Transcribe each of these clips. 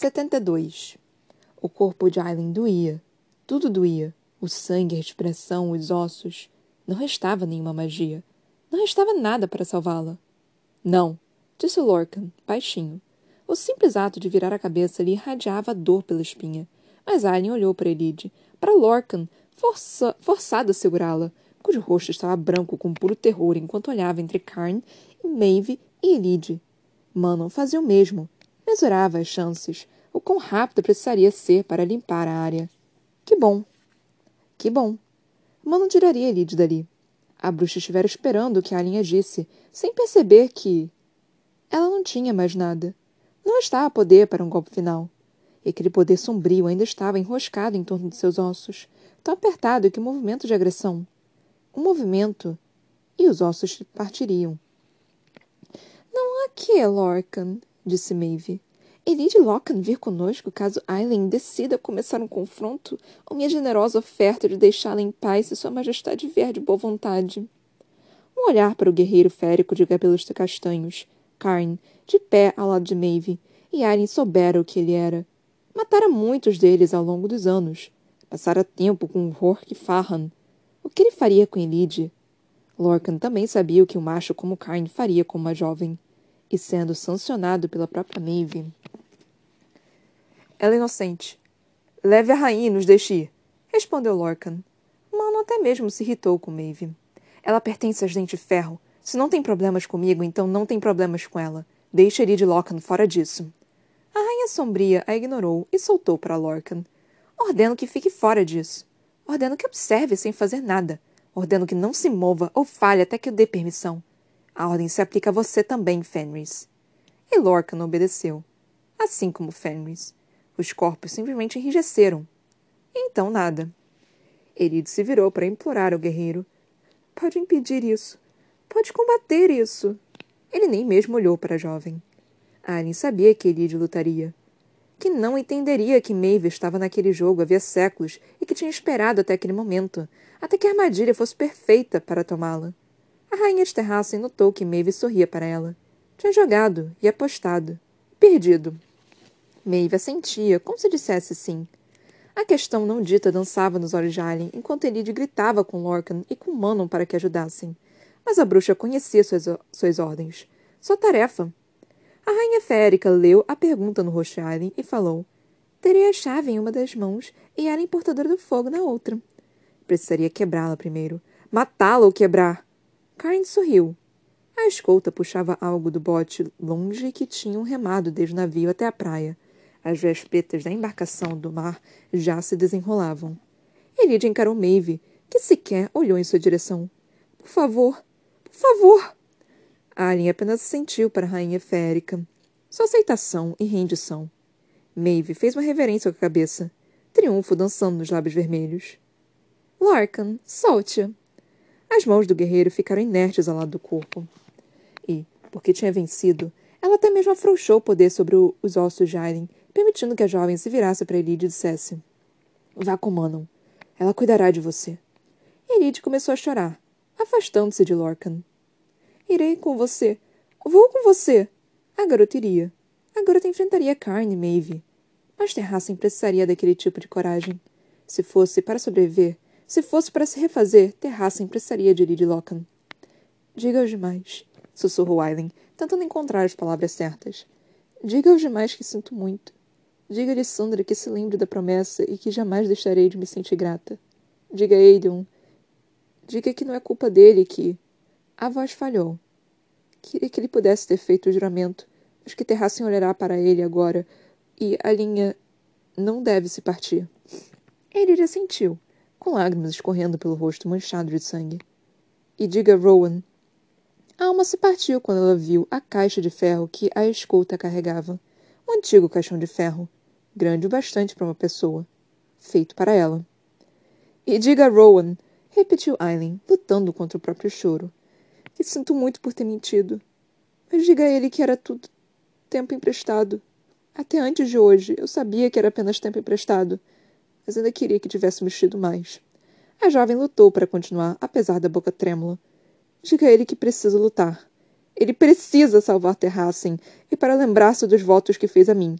72. O corpo de Aileen doía. Tudo doía. O sangue, a respiração, os ossos. Não restava nenhuma magia. Não restava nada para salvá-la. Não, disse Lorcan, baixinho. O simples ato de virar a cabeça lhe irradiava dor pela espinha. Mas Aileen olhou para Elide, para Lorcan, força, forçado a segurá-la, cujo rosto estava branco com puro terror enquanto olhava entre Karn e Maeve e Elide. Manon fazia o mesmo. Mesurava as chances, o quão rápido precisaria ser para limpar a área. Que bom. Que bom. Manon tiraria Elide dali. A bruxa estivera esperando que Alien agisse, sem perceber que... Ela não tinha mais nada. Não estava a poder para um golpe final. E aquele poder sombrio ainda estava enroscado em torno de seus ossos, tão apertado que o movimento de agressão... Um movimento... E os ossos partiriam. Não há que, Lorcan, disse Maeve. Elide Lockhart vir conosco caso Aileen decida começar um confronto, ou minha generosa oferta de deixá-la em paz se Sua Majestade vier de boa vontade. Um olhar para o guerreiro férico de cabelos castanhos, Karn, de pé ao lado de Maeve, e Aileen soubera o que ele era. Matara muitos deles ao longo dos anos. Passara tempo com Hork Farhan. O que ele faria com Elide? Lorcan também sabia o que um macho como Karn faria com uma jovem e sendo sancionado pela própria Maeve. Ela é inocente. Leve a rainha e nos deixe ir, respondeu Lorcan. Mano até mesmo se irritou com Maeve. Ela pertence às Dente Ferro. Se não tem problemas comigo, então não tem problemas com ela. Deixe de Lorcan fora disso. A rainha sombria a ignorou e soltou para Lorcan. Ordeno que fique fora disso. Ordeno que observe sem fazer nada. Ordeno que não se mova ou fale até que eu dê permissão. A ordem se aplica a você também, Fenris. E Lorcan obedeceu. Assim como Fenris. Os corpos simplesmente enrijeceram. E então nada. Erid se virou para implorar ao guerreiro. Pode impedir isso. Pode combater isso. Ele nem mesmo olhou para a jovem. Alien sabia que Erid lutaria. Que não entenderia que Maeve estava naquele jogo havia séculos e que tinha esperado até aquele momento, até que a armadilha fosse perfeita para tomá-la. A rainha de Terrassen notou que Maeve sorria para ela. Tinha jogado e apostado. Perdido. Maeve assentia, como se dissesse sim. A questão não dita dançava nos olhos de Alien, enquanto Elide gritava com Lorcan e com Manon para que ajudassem. Mas a bruxa conhecia suas, suas ordens. Sua tarefa. A rainha férica leu a pergunta no rosto de Alien e falou. Terei a chave em uma das mãos e Alien portadora do fogo na outra. Precisaria quebrá-la primeiro. Matá-la ou quebrar. Karen sorriu. A escolta puxava algo do bote longe que tinham remado desde o navio até a praia. As vespetas da embarcação do mar já se desenrolavam. Elide encarou Maeve, que sequer olhou em sua direção. Por favor, por favor! Alien apenas sentiu para a rainha férica. Sua aceitação e rendição. Maeve fez uma reverência com a cabeça, triunfo dançando nos lábios vermelhos. Larkin, solte-a! As mãos do guerreiro ficaram inertes ao lado do corpo. E, porque tinha vencido, ela até mesmo afrouxou o poder sobre o, os ossos de Aileen, permitindo que a jovem se virasse para Elide e dissesse: Vá com Manon. Ela cuidará de você. Elide começou a chorar, afastando-se de Lorcan. Irei com você. Vou com você. A garota iria. A garota enfrentaria Carne e Maeve. Mas Terrassen precisaria daquele tipo de coragem. Se fosse para sobreviver, se fosse para se refazer, Terrassen precisaria de Lady Lockham. Diga aos demais, sussurrou Aileen, tentando encontrar as palavras certas. Diga aos demais que sinto muito. Diga-lhe Sandra que se lembre da promessa e que jamais deixarei de me sentir grata. Diga a Aiden. Diga que não é culpa dele que. A voz falhou. Queria que ele pudesse ter feito o juramento, mas que Terrassen olhará para ele agora e a linha não deve se partir. Ele já sentiu com lágrimas escorrendo pelo rosto manchado de sangue. E diga Rowan. A alma se partiu quando ela viu a caixa de ferro que a escolta carregava. Um antigo caixão de ferro, grande o bastante para uma pessoa, feito para ela. E diga Rowan, repetiu Aileen, lutando contra o próprio choro, que sinto muito por ter mentido. Mas diga a ele que era tudo tempo emprestado. Até antes de hoje, eu sabia que era apenas tempo emprestado mas ainda queria que tivesse mexido mais. A jovem lutou para continuar, apesar da boca trêmula. Diga a ele que precisa lutar. Ele precisa salvar Terrassen, e para lembrar-se dos votos que fez a mim.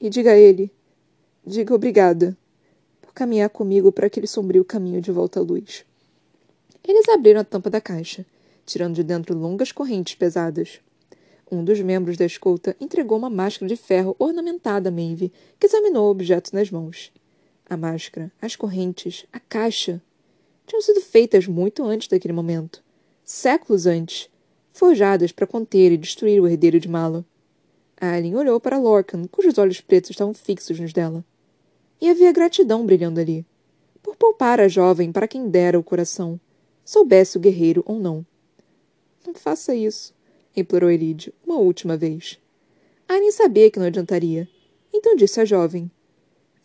E diga a ele, diga obrigada por caminhar comigo para aquele sombrio caminho de volta à luz. Eles abriram a tampa da caixa, tirando de dentro longas correntes pesadas. Um dos membros da escolta entregou uma máscara de ferro ornamentada a Maeve, que examinou o objeto nas mãos. A máscara, as correntes, a caixa tinham sido feitas muito antes daquele momento, séculos antes, forjadas para conter e destruir o herdeiro de Mala. Aileen olhou para Lorcan, cujos olhos pretos estavam fixos nos dela. E havia gratidão brilhando ali, por poupar a jovem para quem dera o coração, soubesse o guerreiro ou não. Não faça isso, implorou Elide, uma última vez. Aileen sabia que não adiantaria, então disse à jovem: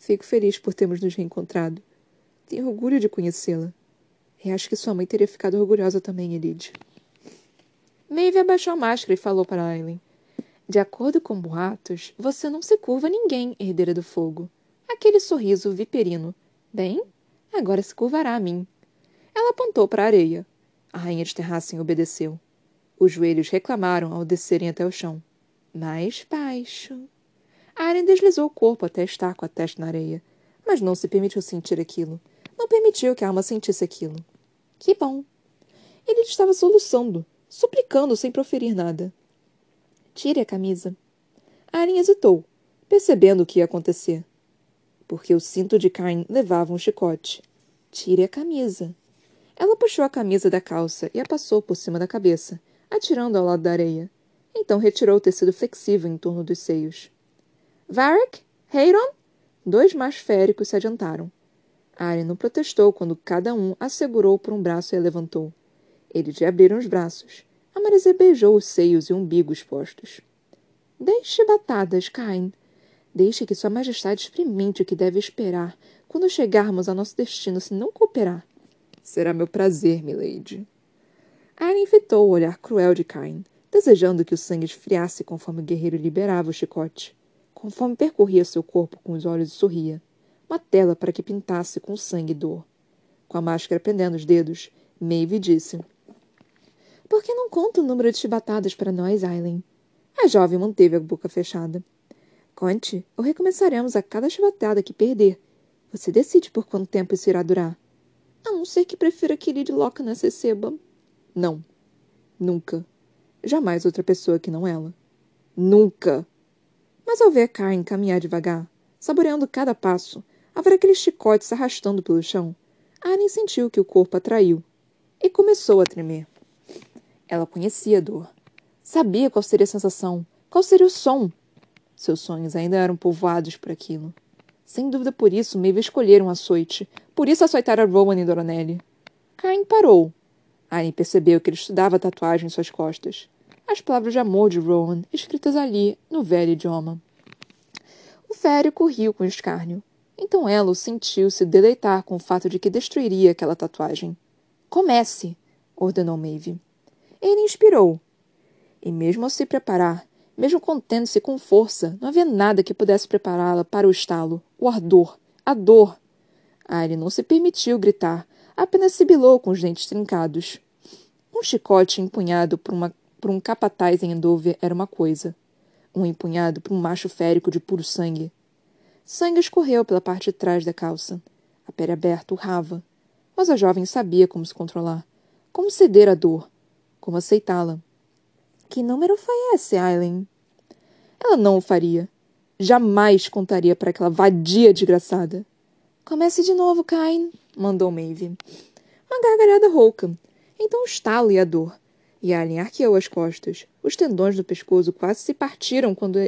Fico feliz por termos nos reencontrado. Tenho orgulho de conhecê-la. E acho que sua mãe teria ficado orgulhosa também, Elide. Maeve abaixou a máscara e falou para Aileen. De acordo com boatos, você não se curva a ninguém, herdeira do fogo. Aquele sorriso viperino. Bem, agora se curvará a mim. Ela apontou para a areia. A rainha de Terrassen obedeceu. Os joelhos reclamaram ao descerem até o chão. Mais baixo. Aren deslizou o corpo até estar com a testa na areia, mas não se permitiu sentir aquilo. Não permitiu que a alma sentisse aquilo. Que bom! Ele estava soluçando, suplicando sem proferir nada. Tire a camisa. Aren hesitou, percebendo o que ia acontecer. Porque o cinto de Cain levava um chicote. Tire a camisa. Ela puxou a camisa da calça e a passou por cima da cabeça, atirando ao lado da areia. Então retirou o tecido flexível em torno dos seios. Varric? Heiron? Dois mais féricos se adiantaram. Arya não protestou quando cada um a segurou por um braço e a levantou. Eles lhe abriram os braços. A Marizê beijou os seios e umbigo expostos. Deixe batadas, Cain. Deixe que Sua Majestade experimente o que deve esperar quando chegarmos ao nosso destino se não cooperar. Será meu prazer, milady. Arya fitou o olhar cruel de Cain, desejando que o sangue esfriasse conforme o guerreiro liberava o chicote. Conforme percorria seu corpo com os olhos e sorria. Uma tela para que pintasse com sangue e dor. Com a máscara pendendo os dedos, Maeve disse: Por que não conta o número de chibatadas para nós, Aileen? A jovem manteve a boca fechada. Conte, ou recomeçaremos a cada chibatada que perder. Você decide por quanto tempo isso irá durar. A não ser que prefira que Lady Lochner receba. Não. Nunca. Jamais outra pessoa que não ela. Nunca! Mas ao ver Karen caminhar devagar, saboreando cada passo, a ver aquele chicote se arrastando pelo chão, Aren sentiu que o corpo atraiu e começou a tremer. Ela conhecia a dor. Sabia qual seria a sensação, qual seria o som. Seus sonhos ainda eram povoados por aquilo. Sem dúvida por isso, Maeve escolheram um açoite. Por isso açoitara Rowan e Doronelli. Karen parou. Aren percebeu que ele estudava a tatuagem em suas costas as palavras de amor de Rowan, escritas ali, no velho idioma. O férico riu com escárnio. Então ela sentiu se deleitar com o fato de que destruiria aquela tatuagem. Comece! ordenou Maeve. Ele inspirou. E mesmo ao se preparar, mesmo contendo-se com força, não havia nada que pudesse prepará-la para o estalo, o ardor, a dor. Ari não se permitiu gritar, apenas sibilou com os dentes trincados. Um chicote empunhado por uma por um capataz em Endover era uma coisa, um empunhado por um macho férico de puro sangue. Sangue escorreu pela parte de trás da calça. A pele aberta urrava. Mas a jovem sabia como se controlar, como ceder à dor, como aceitá-la. Que número foi esse, Aileen? Ela não o faria. Jamais contaria para aquela vadia desgraçada. Comece de novo, Cain, mandou Maeve. Uma gargalhada rouca. Então o estalo e a dor. E Alien arqueou as costas. Os tendões do pescoço quase se partiram quando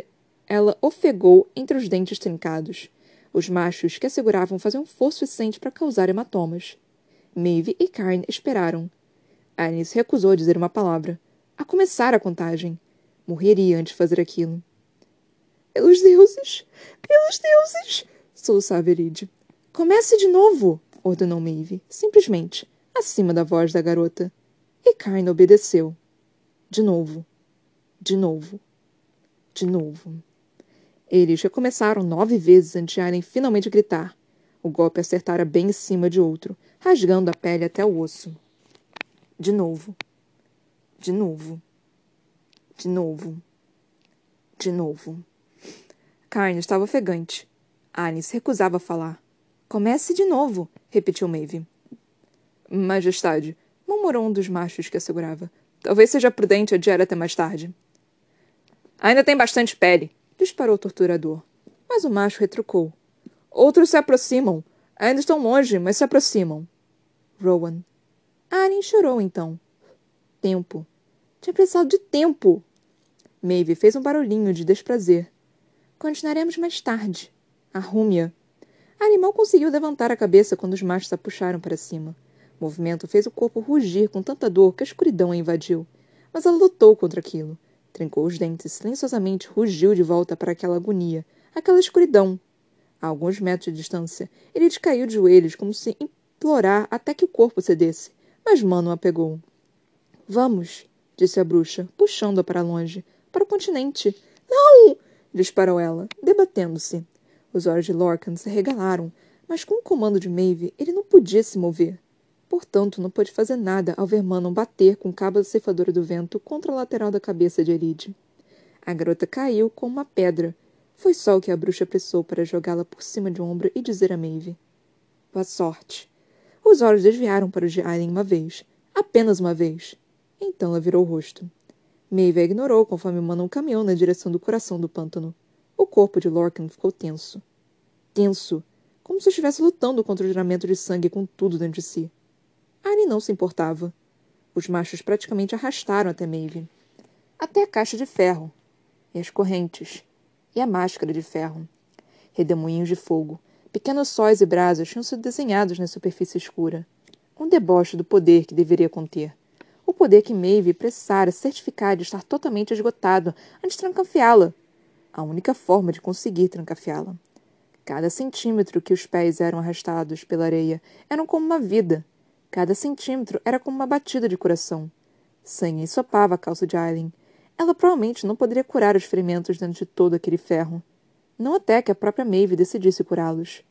ela ofegou entre os dentes trincados. Os machos que a seguravam faziam força suficiente para causar hematomas. Maeve e Karen esperaram. Alien se recusou a dizer uma palavra. A começar a contagem. Morreria antes de fazer aquilo. Pelos deuses! Pelos deuses! soluçava Eride. Comece de novo! ordenou Maeve, simplesmente, acima da voz da garota. E Kain obedeceu. De novo. De novo. De novo. Eles recomeçaram nove vezes antes de Aren finalmente gritar. O golpe acertara bem em cima de outro, rasgando a pele até o osso. De novo. De novo. De novo. De novo. Carne estava ofegante. Anne se recusava a falar. Comece de novo, repetiu Maeve. Majestade, murmurou um dos machos que a segurava. Talvez seja prudente adiar até mais tarde. Ainda tem bastante pele, disparou o torturador. Mas o macho retrucou. Outros se aproximam. Ainda estão longe, mas se aproximam. Rowan. Aren chorou então. Tempo. Tinha precisado de tempo. Maeve fez um barulhinho de desprazer. Continuaremos mais tarde. Arrume-a. A animal conseguiu levantar a cabeça quando os machos a puxaram para cima. O movimento fez o corpo rugir com tanta dor que a escuridão a invadiu. Mas ela lutou contra aquilo. Trincou os dentes silenciosamente rugiu de volta para aquela agonia, aquela escuridão. A alguns metros de distância, ele caiu de joelhos como se implorar até que o corpo cedesse, mas Mano a pegou. Vamos, disse a bruxa, puxando-a para longe, para o continente. Não! disparou ela, debatendo-se. Os olhos de Lorcan se regalaram, mas com o comando de Maeve, ele não podia se mover. Portanto, não pôde fazer nada ao ver Manon bater com o cabo da ceifadora do vento contra a lateral da cabeça de Elide. A garota caiu como uma pedra. Foi só o que a bruxa apressou para jogá-la por cima de um ombro e dizer a Maeve. Boa sorte. Os olhos desviaram para os de Aileen uma vez. Apenas uma vez. Então ela virou o rosto. Maeve a ignorou conforme Manon caminhou na direção do coração do pântano. O corpo de Lorcan ficou tenso. Tenso. Como se estivesse lutando contra o juramento de sangue com tudo dentro de si. Annie não se importava. Os machos praticamente arrastaram até Maeve. Até a caixa de ferro. E as correntes. E a máscara de ferro. Redemoinhos de fogo. Pequenos sóis e brasas tinham sido desenhados na superfície escura. Um deboche do poder que deveria conter. O poder que Maeve precisara certificar de estar totalmente esgotado antes de trancafiá-la. A única forma de conseguir trancafiá-la. Cada centímetro que os pés eram arrastados pela areia eram como uma vida, Cada centímetro era como uma batida de coração. Sangue ensopava a calça de Aileen. Ela provavelmente não poderia curar os ferimentos dentro de todo aquele ferro. Não até que a própria Maeve decidisse curá-los.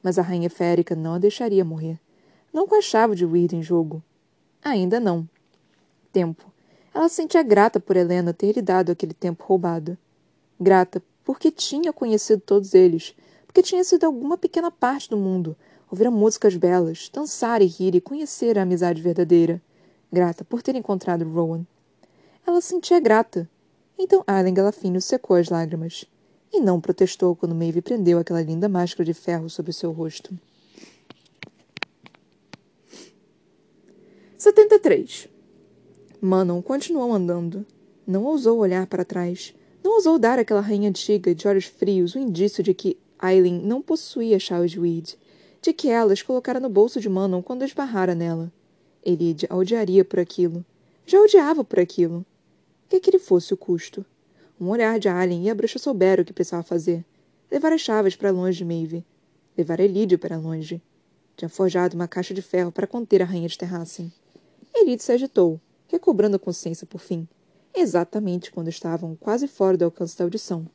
Mas a rainha férica não a deixaria morrer. Não com a chave de Weird em jogo. Ainda não. Tempo. Ela se sentia grata por Helena ter lhe dado aquele tempo roubado. Grata porque tinha conhecido todos eles, porque tinha sido alguma pequena parte do mundo, ouvir músicas belas, dançar e rir e conhecer a amizade verdadeira. Grata por ter encontrado Rowan. Ela sentia grata. Então Aileen Galafino secou as lágrimas. E não protestou quando Maeve prendeu aquela linda máscara de ferro sobre seu rosto. 73. Manon continuou andando. Não ousou olhar para trás. Não ousou dar àquela rainha antiga de olhos frios o indício de que Aileen não possuía chaves de Weed de que elas colocara no bolso de Manon quando esbarrara nela. Elide a odiaria por aquilo. Já odiava por aquilo. Que aquele fosse o custo. Um olhar de Alien e a bruxa souberam o que precisava fazer. Levar as chaves para longe de Maeve. Levar Elide para longe. Tinha forjado uma caixa de ferro para conter a rainha de Terrassen. Elide se agitou, recobrando a consciência por fim. Exatamente quando estavam quase fora do alcance da audição.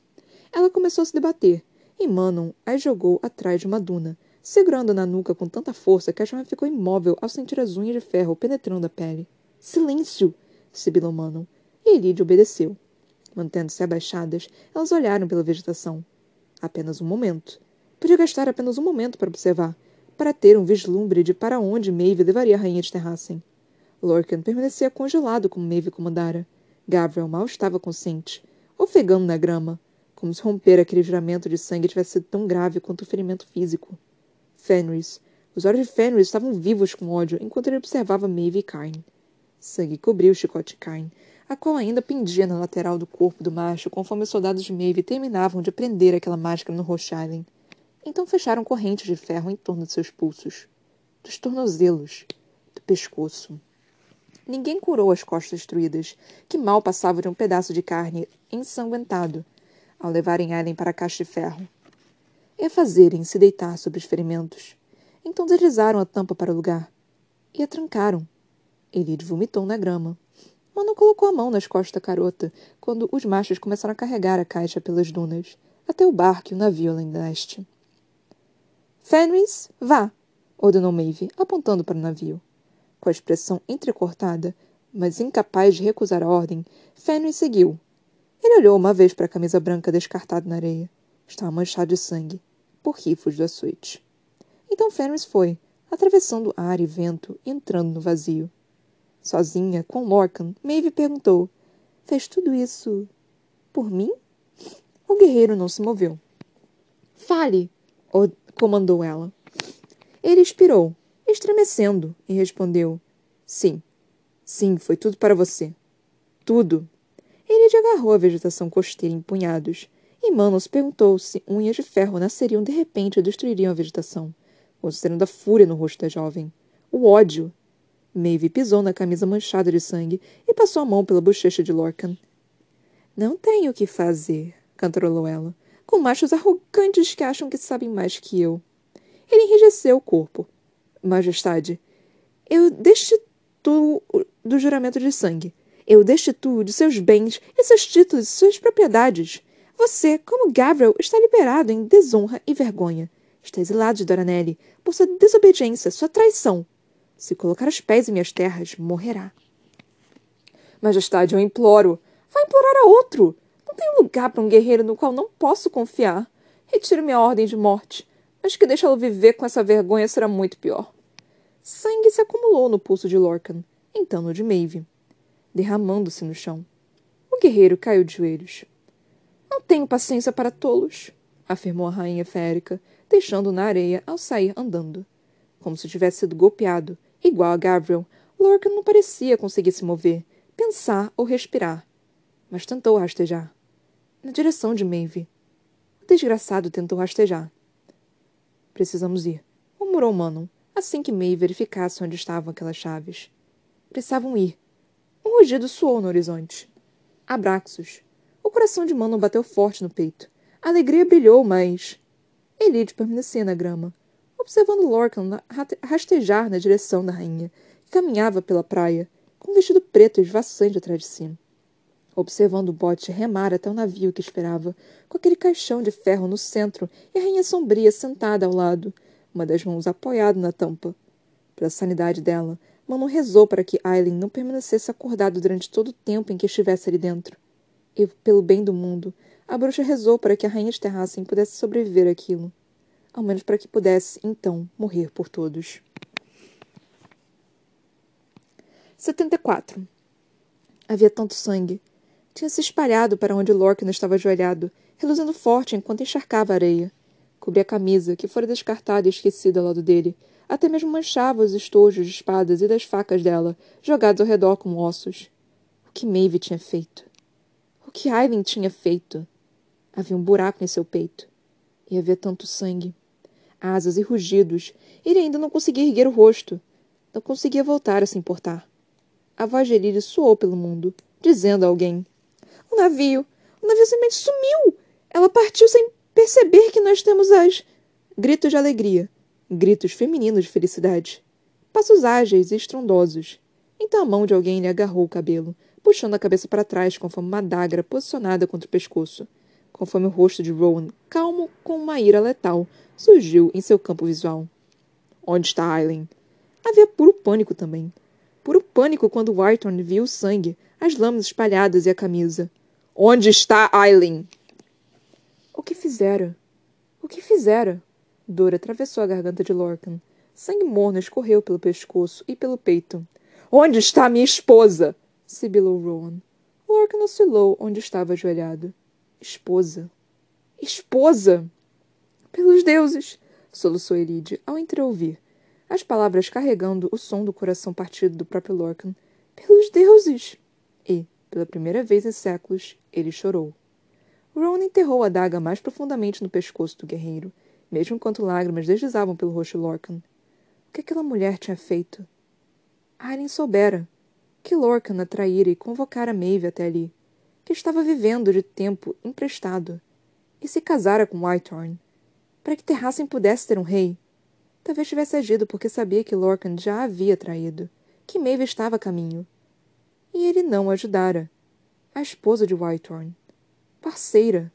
Ela começou a se debater, e Manon as jogou atrás de uma duna, segurando na nuca com tanta força que a chama ficou imóvel ao sentir as unhas de ferro penetrando a pele. Silêncio! sibilou Manon, e Elide obedeceu. Mantendo-se abaixadas, elas olharam pela vegetação. Apenas um momento. Podia gastar apenas um momento para observar, para ter um vislumbre de para onde Maeve levaria a rainha de Terrassen. Lorcan permanecia congelado como Maeve comandara. Gabriel mal estava consciente, ofegando na grama, como se romper aquele juramento de sangue tivesse sido tão grave quanto o ferimento físico. Fenris. Os olhos de Fenris estavam vivos com ódio enquanto ele observava Maeve e Cain. Sangue cobriu o chicote de Cain, a qual ainda pendia na lateral do corpo do macho conforme os soldados de Maeve terminavam de prender aquela máscara no Rochailen. Então fecharam correntes de ferro em torno de seus pulsos, dos tornozelos, do pescoço. Ninguém curou as costas destruídas, que mal passavam de um pedaço de carne ensanguentado, ao levarem Aileen para a caixa de ferro e a fazerem-se deitar sobre os ferimentos. Então deslizaram a tampa para o lugar e a trancaram. Elide vomitou na grama. Mano colocou a mão nas costas da carota quando os machos começaram a carregar a caixa pelas dunas, até o barco e o navio além leste. Fenris, vá! ordenou Maeve, apontando para o navio. Com a expressão entrecortada, mas incapaz de recusar a ordem, Fenris seguiu. Ele olhou uma vez para a camisa branca descartada na areia. Estava manchado de sangue, por rifos do açoite. Então Fenris foi, atravessando ar e vento entrando no vazio. Sozinha, com Lorcan, Maeve perguntou: Fez tudo isso por mim? O guerreiro não se moveu. Fale, comandou ela. Ele expirou, estremecendo, e respondeu: Sim, sim, foi tudo para você. Tudo. Ele agarrou a vegetação costeira em punhados, e Manos perguntou se unhas de ferro nasceriam de repente e destruiriam a vegetação, considerando a fúria no rosto da jovem. O ódio. Maeve pisou na camisa manchada de sangue e passou a mão pela bochecha de Lorcan. Não tenho o que fazer, cantarolou ela, com machos arrogantes que acham que sabem mais que eu. Ele enrijeceu o corpo. Majestade, eu destituo do juramento de sangue. Eu destituo de seus bens e seus títulos e suas propriedades. Você, como Gabriel, está liberado em desonra e vergonha. Está exilado de Doranelli por sua desobediência, sua traição. Se colocar os pés em minhas terras, morrerá. Majestade, eu imploro. Vá implorar a outro. Não tenho lugar para um guerreiro no qual não posso confiar. Retiro minha ordem de morte. Mas que deixá-lo viver com essa vergonha será muito pior. Sangue se acumulou no pulso de Lorcan, então no de Maeve, derramando-se no chão. O guerreiro caiu de joelhos. Não tenho paciência para tolos, afirmou a rainha férica, deixando-o na areia ao sair andando. Como se tivesse sido golpeado, igual a Gabriel, Lorcan não parecia conseguir se mover, pensar ou respirar. Mas tentou rastejar. Na direção de Maeve. O desgraçado tentou rastejar. Precisamos ir, murmurou Manon, assim que May verificasse onde estavam aquelas chaves. Precisavam ir. Um rugido soou no horizonte. Abraxos. Coração de Manon bateu forte no peito. A alegria brilhou, mas... Elide permanecia na grama, observando Lorcan rastejar na direção da rainha, que caminhava pela praia, com um vestido preto esvaçante atrás de si. Observando o bote remar até o navio que esperava, com aquele caixão de ferro no centro e a rainha sombria sentada ao lado, uma das mãos apoiada na tampa. Pela sanidade dela, Manon rezou para que Aileen não permanecesse acordado durante todo o tempo em que estivesse ali dentro. E, pelo bem do mundo, a bruxa rezou para que a rainha de Terrassen pudesse sobreviver àquilo. Ao menos para que pudesse, então, morrer por todos. 74. Havia tanto sangue. Tinha se espalhado para onde Lorcan estava ajoelhado, reluzindo forte enquanto encharcava a areia. Cobria a camisa, que fora descartada e esquecida ao lado dele. Até mesmo manchava os estojos de espadas e das facas dela, jogados ao redor como ossos. O que Maeve tinha feito? Que Aileen tinha feito? Havia um buraco em seu peito. E havia tanto sangue. Asas e rugidos. Ele ainda não conseguia erguer o rosto. Não conseguia voltar a se importar. A voz de Elide soou pelo mundo, dizendo a alguém: O navio! O navio simplesmente sumiu! Ela partiu sem perceber que nós temos as. Gritos de alegria. Gritos femininos de felicidade. Passos ágeis e estrondosos. Então a mão de alguém lhe agarrou o cabelo, puxando a cabeça para trás conforme uma adaga posicionada contra o pescoço. Conforme o rosto de Rowan, calmo com uma ira letal, surgiu em seu campo visual. Onde está Aileen? Havia puro pânico também. Puro pânico quando Whitehorn viu o sangue, as lâminas espalhadas e a camisa. Onde está Aileen? O que fizera? O que fizera? Dora atravessou a garganta de Lorcan. Sangue morno escorreu pelo pescoço e pelo peito. Onde está minha esposa? Sibilou Rowan. Lorcan oscilou onde estava ajoelhado. Esposa. Esposa! Pelos deuses! soluçou Elide ao entreouvir, as palavras carregando o som do coração partido do próprio Lorcan. Pelos deuses! E, pela primeira vez em séculos, ele chorou. Ron enterrou a daga mais profundamente no pescoço do guerreiro, mesmo enquanto lágrimas deslizavam pelo rosto de Lorcan. O que aquela mulher tinha feito? Aileen soubera que Lorcan a traíra e convocara Maeve até ali, que estava vivendo de tempo emprestado, e se casara com Whitehorn, para que Terrassen pudesse ter um rei. Talvez tivesse agido porque sabia que Lorcan já a havia traído, que Maeve estava a caminho. E ele não ajudara. A esposa de Whitehorn parceira.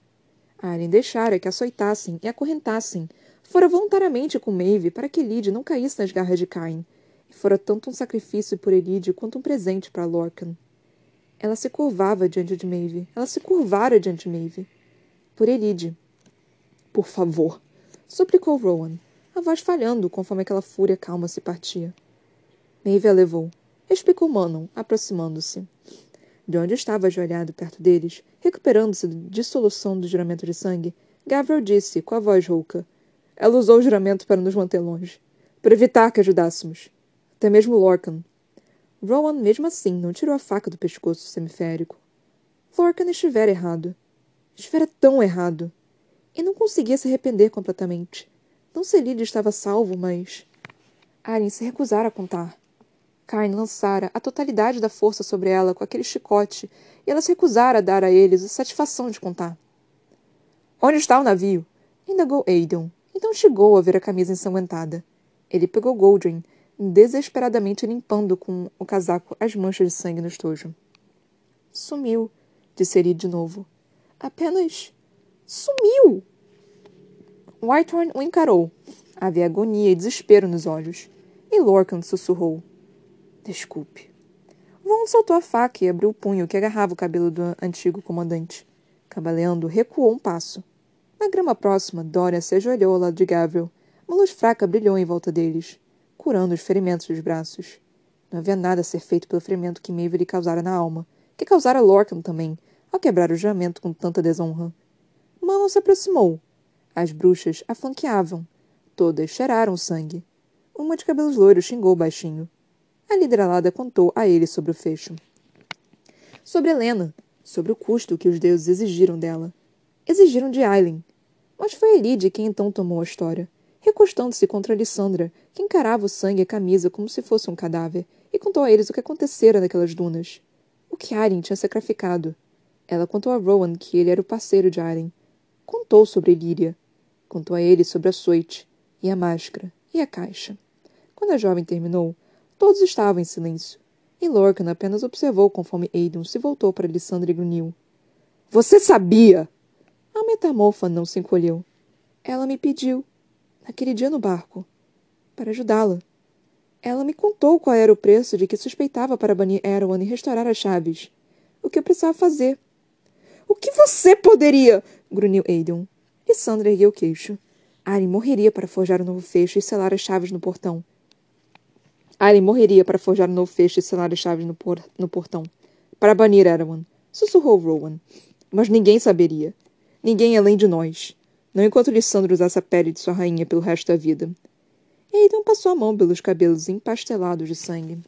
Aren deixara que açoitassem e acorrentassem. Fora voluntariamente com Maeve para que Elide não caísse nas garras de Cain. E fora tanto um sacrifício por Elide quanto um presente para Lorcan. Ela se curvava diante de Maeve. Ela se curvara diante de Maeve. Por Elide. Por favor, suplicou Rowan, a voz falhando conforme aquela fúria calma se partia. Maeve a levou, explicou Manon, aproximando-se. De onde estava ajoelhado perto deles, recuperando-se da dissolução do juramento de sangue, Gabriel disse, com a voz rouca. Ela usou o juramento para nos manter longe, para evitar que ajudássemos. Até mesmo Lorcan. Rowan, mesmo assim, não tirou a faca do pescoço semiférico. Lorcan estivera errado. Estivera tão errado. E não conseguia se arrepender completamente. Não Lydia estava salvo, mas. Aren se recusara a contar. Cain lançara a totalidade da força sobre ela com aquele chicote e ela se recusara a dar a eles a satisfação de contar. Onde está o navio? indagou Aidan. Então chegou a ver a camisa ensanguentada. Ele pegou Goldrin, desesperadamente limpando com o casaco as manchas de sangue no estojo. Sumiu, disse ele de novo. Apenas sumiu! Whitehorn o encarou. Havia agonia e desespero nos olhos. E Lorcan sussurrou. Desculpe. Von soltou a faca e abriu o punho que agarrava o cabelo do antigo comandante. Cabaleando, recuou um passo. Na grama próxima, Dorian se ajoelhou ao lado de Gabriel. Uma luz fraca brilhou em volta deles, curando os ferimentos dos braços. Não havia nada a ser feito pelo ferimento que Maeve lhe causara na alma, que causara Lorcan também, ao quebrar o juramento com tanta desonra. Manon se aproximou. As bruxas a flanqueavam. Todas cheiraram sangue. Uma de cabelos loiros xingou baixinho. A líder alada contou a ele sobre o fecho. Sobre Helena, sobre o custo que os deuses exigiram dela. Exigiram de Aileen, mas foi Elide quem então tomou a história, recostando-se contra Alessandra, que encarava o sangue e a camisa como se fosse um cadáver, e contou a eles o que acontecera naquelas dunas. O que Aren tinha sacrificado. Ela contou a Rowan que ele era o parceiro de Aren. Contou sobre Líria. Contou a ele sobre a soite, e a máscara, e a caixa. Quando a jovem terminou, todos estavam em silêncio, e Lorcan apenas observou conforme Aidan se voltou para Alessandra e grunhiu. Você sabia! A metamorfa não se encolheu. Ela me pediu, naquele dia no barco, para ajudá-la. Ela me contou qual era o preço de que suspeitava para banir Erwan e restaurar as chaves. O que eu precisava fazer. O que você poderia? grunhiu Aidan. E Sandra ergueu o queixo. Ari morreria para forjar o um novo fecho e selar as chaves no portão. Ari morreria para forjar o um novo fecho e selar as chaves no, por no portão. Para banir Erwan, sussurrou Rowan. Mas ninguém saberia. Ninguém além de nós. Não enquanto Lissandro usasse a pele de sua rainha pelo resto da vida. Aidan passou a mão pelos cabelos empastelados de sangue.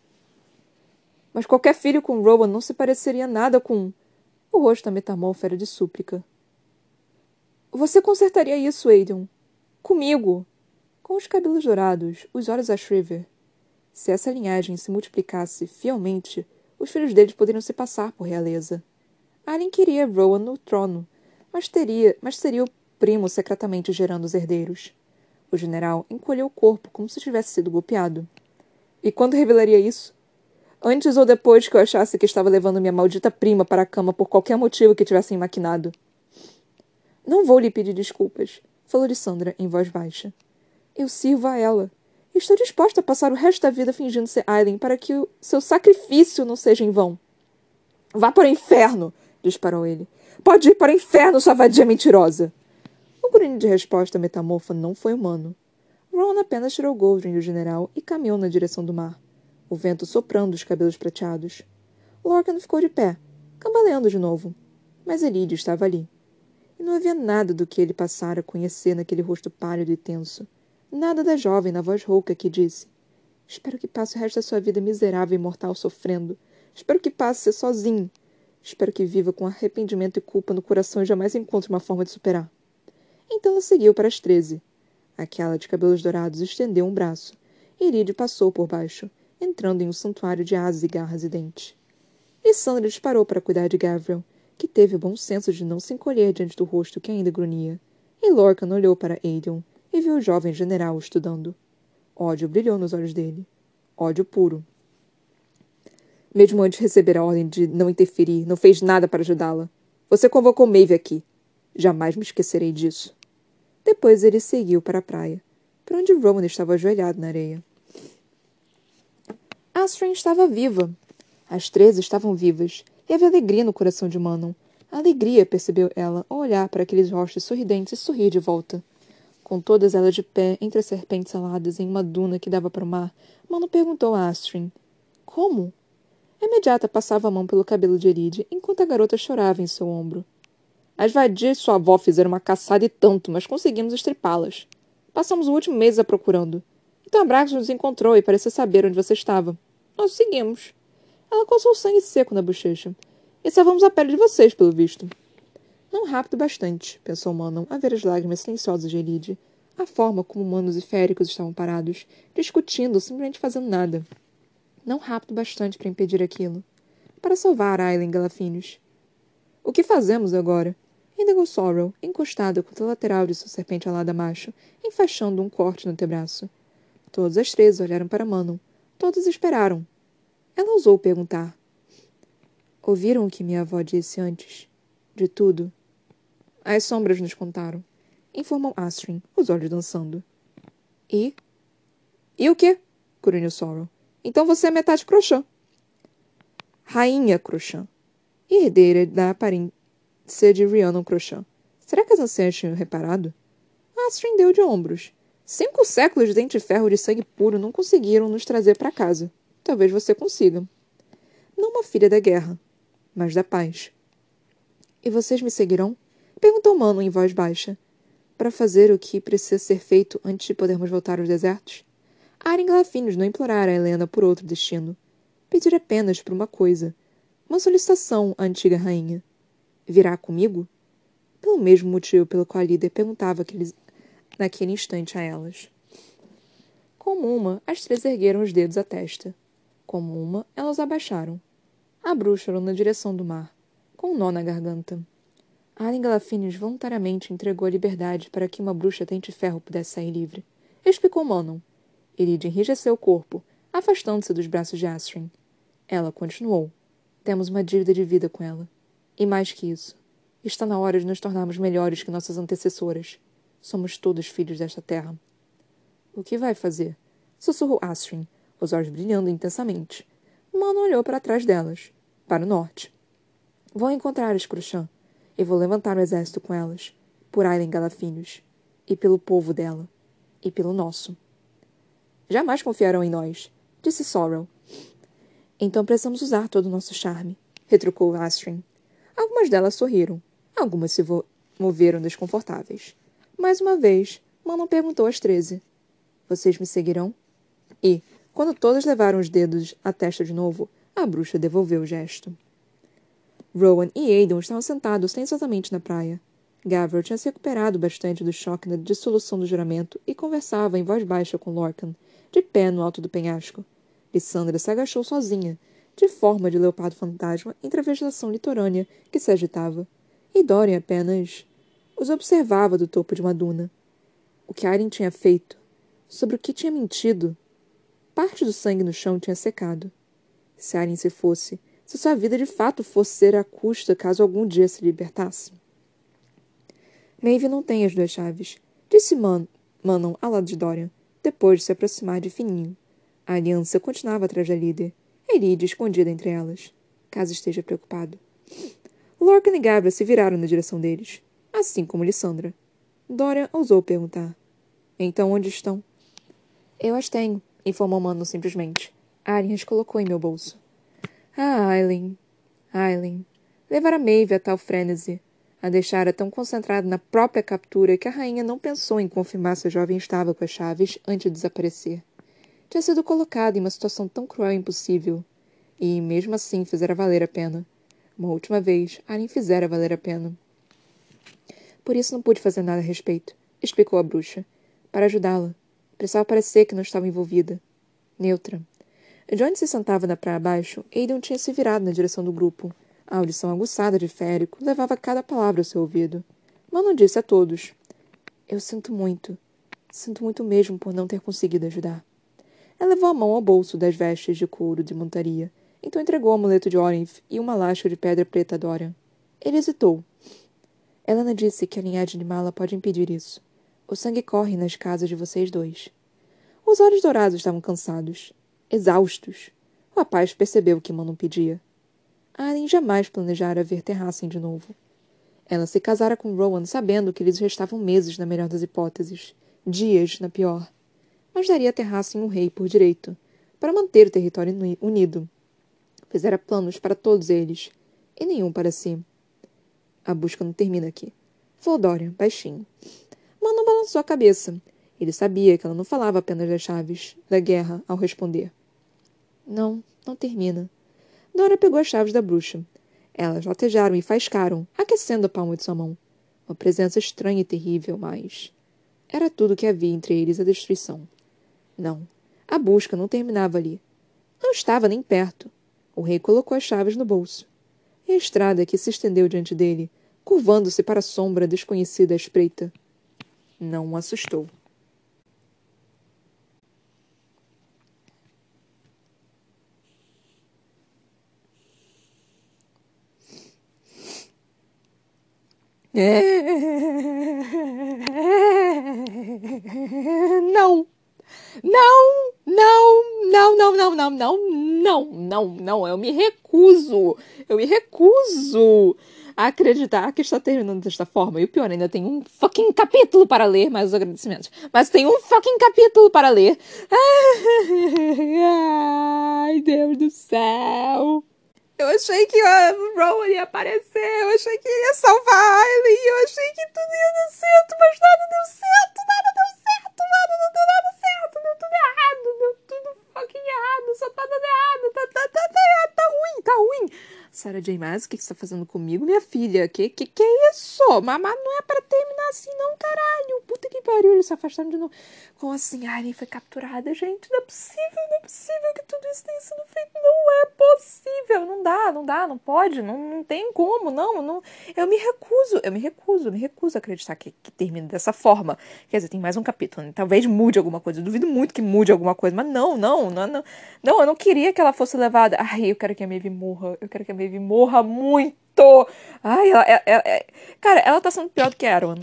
Mas qualquer filho com Rowan não se pareceria nada com. O rosto da metamorfa era de súplica. Você consertaria isso, Aidan? Comigo! Com os cabelos dourados, os olhos a Shriver. Se essa linhagem se multiplicasse fielmente, os filhos deles poderiam se passar por realeza. Alien queria Rowan no trono, mas, teria, mas seria o primo secretamente gerando os herdeiros. O general encolheu o corpo como se tivesse sido golpeado. E quando revelaria isso? Antes ou depois que eu achasse que estava levando minha maldita prima para a cama por qualquer motivo que tivessem maquinado. Não vou lhe pedir desculpas, falou Lissandra em voz baixa. Eu sirvo a ela. Estou disposta a passar o resto da vida fingindo ser Aileen para que o seu sacrifício não seja em vão. Vá para o inferno! disparou ele. Pode ir para o inferno, sua vadia mentirosa! O grunho de resposta metamorfa não foi humano. Ron apenas tirou Goldring do general e caminhou na direção do mar, o vento soprando os cabelos prateados. Lorcan ficou de pé, cambaleando de novo. Mas Elide estava ali. E não havia nada do que ele passara a conhecer naquele rosto pálido e tenso. Nada da jovem na voz rouca que disse: Espero que passe o resto da sua vida miserável e mortal sofrendo. Espero que passe sozinho, Espero que viva com arrependimento e culpa no coração e jamais encontre uma forma de superar. Então seguiu para as treze. Aquela de cabelos dourados estendeu um braço. E Iride passou por baixo, entrando em um santuário de asas e garras e dentes. Lissandra disparou para cuidar de Gabriel, que teve o bom senso de não se encolher diante do rosto que ainda grunhia. E Lorcan olhou para Aidan e viu o jovem general estudando. Ódio brilhou nos olhos dele. Ódio puro. Mesmo antes de receber a ordem de não interferir, não fez nada para ajudá-la. Você convocou Maeve aqui. Jamais me esquecerei disso. Depois ele seguiu para a praia, para onde Roman estava ajoelhado na areia. Astrid estava viva. As três estavam vivas, e havia alegria no coração de Manon, alegria, percebeu ela, ao olhar para aqueles rostos sorridentes e sorrir de volta. Com todas elas de pé entre as serpentes aladas em uma duna que dava para o mar, Mano perguntou a Astrid: Como? A imediata passava a mão pelo cabelo de Eride, enquanto a garota chorava em seu ombro. As vadias e sua avó fizeram uma caçada e tanto, mas conseguimos estripá-las. Passamos o último mês a procurando. Então a Brax nos encontrou e pareceu saber onde você estava. Nós o seguimos. Ela coçou sangue seco na bochecha. E salvamos a pele de vocês, pelo visto. Não rápido bastante, pensou Manon, a ver as lágrimas silenciosas de Elide. A forma como humanos e féricos estavam parados, discutindo, simplesmente fazendo nada. Não rápido bastante para impedir aquilo. Para salvar Aileen Galafinhos. O que fazemos agora? Indagou Sorrow, encostada contra a lateral de sua serpente alada macho, enfaixando um corte no antebraço. Todas as três olharam para Manon. Todos esperaram. Ela ousou perguntar. Ouviram o que minha avó disse antes? De tudo? As sombras nos contaram. Informou Astrid, os olhos dançando. E? E o quê? grunhiu Sorrow. Então você é metade crochã. Rainha Crochã. Herdeira da aparência de Rhiannon Crochã. Será que as anciãs tinham reparado? Astrid deu de ombros. Cinco séculos de dente de ferro de sangue puro não conseguiram nos trazer para casa. Talvez você consiga. Não uma filha da guerra, mas da paz. E vocês me seguirão? Perguntou Mano em voz baixa. Para fazer o que precisa ser feito antes de podermos voltar aos desertos? Aren Glafinos não implorara a Helena por outro destino. Pedir apenas por uma coisa. Uma solicitação à antiga rainha. Virá comigo? Pelo mesmo motivo pelo qual a líder perguntava aqueles, naquele instante a elas. Como uma, as três ergueram os dedos à testa. Como uma, elas abaixaram. A bruxa olhou na direção do mar, com um nó na garganta. Alien Galafines voluntariamente entregou a liberdade para que uma bruxa tente ferro pudesse sair livre. Explicou Manon. Iridia enrijeceu o corpo, afastando-se dos braços de Astrid. Ela continuou. Temos uma dívida de vida com ela. E mais que isso, está na hora de nos tornarmos melhores que nossas antecessoras. Somos todos filhos desta terra. O que vai fazer? Sussurrou Astrid, os olhos brilhando intensamente. Mano olhou para trás delas, para o norte. Vou encontrar as e vou levantar o exército com elas, por Aileen Galafinhos, e pelo povo dela, e pelo nosso. Jamais confiarão em nós, disse Sorrel. Então precisamos usar todo o nosso charme, retrucou Astrid. Algumas delas sorriram, algumas se moveram desconfortáveis. Mais uma vez, Manon perguntou às treze: Vocês me seguirão? E, quando todas levaram os dedos à testa de novo, a bruxa devolveu o gesto. Rowan e Aidan estavam sentados tensosamente na praia. Gavro tinha se recuperado bastante do choque da dissolução do juramento e conversava em voz baixa com Lorcan, de pé no alto do penhasco. Lissandra se agachou sozinha, de forma de leopardo fantasma, entre a vegetação litorânea que se agitava, e Dorian apenas os observava do topo de uma duna. O que Aren tinha feito, sobre o que tinha mentido, Parte do sangue no chão tinha secado. Se Aren se fosse, se sua vida de fato fosse ser à custa caso algum dia se libertasse. Maeve não tem as duas chaves, disse Man Manon ao lado de Dorian, depois de se aproximar de fininho. A aliança continuava atrás da líder, Eride escondida entre elas, caso esteja preocupado. Lorcan e Gabriel se viraram na direção deles, assim como Lissandra. Dorian ousou perguntar. Então onde estão? Eu as tenho, informou Mano simplesmente. Aryan as colocou em meu bolso. Ah, Aileen. Aileen. Levara Maeve a tal frenesi. A deixara tão concentrada na própria captura que a rainha não pensou em confirmar se a jovem estava com as chaves antes de desaparecer. Tinha sido colocada em uma situação tão cruel e impossível. E, mesmo assim, fizera valer a pena. Uma última vez, Aryan fizera valer a pena. Por isso não pude fazer nada a respeito, explicou a bruxa. Para ajudá-la. Precisava parecer que não estava envolvida. Neutra. Onde se sentava na praia abaixo, Aidan tinha se virado na direção do grupo. A audição aguçada de Férico levava cada palavra ao seu ouvido. Mano disse a todos. Eu sinto muito. Sinto muito mesmo por não ter conseguido ajudar. Ela levou a mão ao bolso das vestes de couro de montaria, então entregou o amuleto de Orinth e uma lasca de pedra preta a Dorian. Ele hesitou. Helena disse que a linhagem de Mala pode impedir isso. O sangue corre nas casas de vocês dois. Os olhos dourados estavam cansados, exaustos. O rapaz percebeu que Manon pedia. Aren jamais planejara ver Terrassen de novo. Ela se casara com Rowan sabendo que lhes restavam meses na melhor das hipóteses, dias na pior. Mas daria a terraça em um rei por direito, para manter o território unido. Fizera planos para todos eles, e nenhum para si. A busca não termina aqui. Falou Dorian, baixinho. Manon balançou a cabeça. Ele sabia que ela não falava apenas das chaves da guerra ao responder. Não, não termina. Dora pegou as chaves da bruxa. Elas latejaram e faiscaram, aquecendo a palma de sua mão. Uma presença estranha e terrível, mas. Era tudo que havia entre eles a destruição. Não, a busca não terminava ali. Não estava nem perto. O rei colocou as chaves no bolso. E a estrada que se estendeu diante dele, curvando-se para a sombra desconhecida à espreita, não o assustou. Não. Não, não, não, não, não, não, não, não, não, não, eu me recuso, eu me recuso a acreditar que está terminando desta forma. E o pior, ainda tem um fucking capítulo para ler, mais os agradecimentos. Mas tem um fucking capítulo para ler. Ai, Deus do céu. Eu achei que a Rowan ia aparecer, eu achei que ia salvar a eu achei que tudo ia dar certo, mas nada deu certo, nada deu certo, nada, não deu nada certo, deu tudo errado, deu tudo fucking errado, só tá dando errado, tá, tá, tá, tá, tá ruim, tá ruim. Sarah J. Maas, o que, que você tá fazendo comigo, minha filha? Que que, que é isso? Mamá não é para terminar assim, não, caralho. Puta que pariu, eles se afastaram de novo. Assim? A foi capturada, gente? Não é possível, não é possível que tudo isso tenha sido feito. Não é possível. Não dá, não dá, não pode, não, não tem como, não, não. Eu me recuso, eu me recuso, eu me recuso a acreditar que, que termine dessa forma. Quer dizer, tem mais um capítulo, né? Talvez mude alguma coisa. Eu duvido muito que mude alguma coisa, mas não, não, não, não. Não, eu não queria que ela fosse levada. Ai, eu quero que a Maeve morra. Eu quero que a Maeve morra muito. Ai, ela, ela, ela, cara, ela tá sendo pior do que Erwan.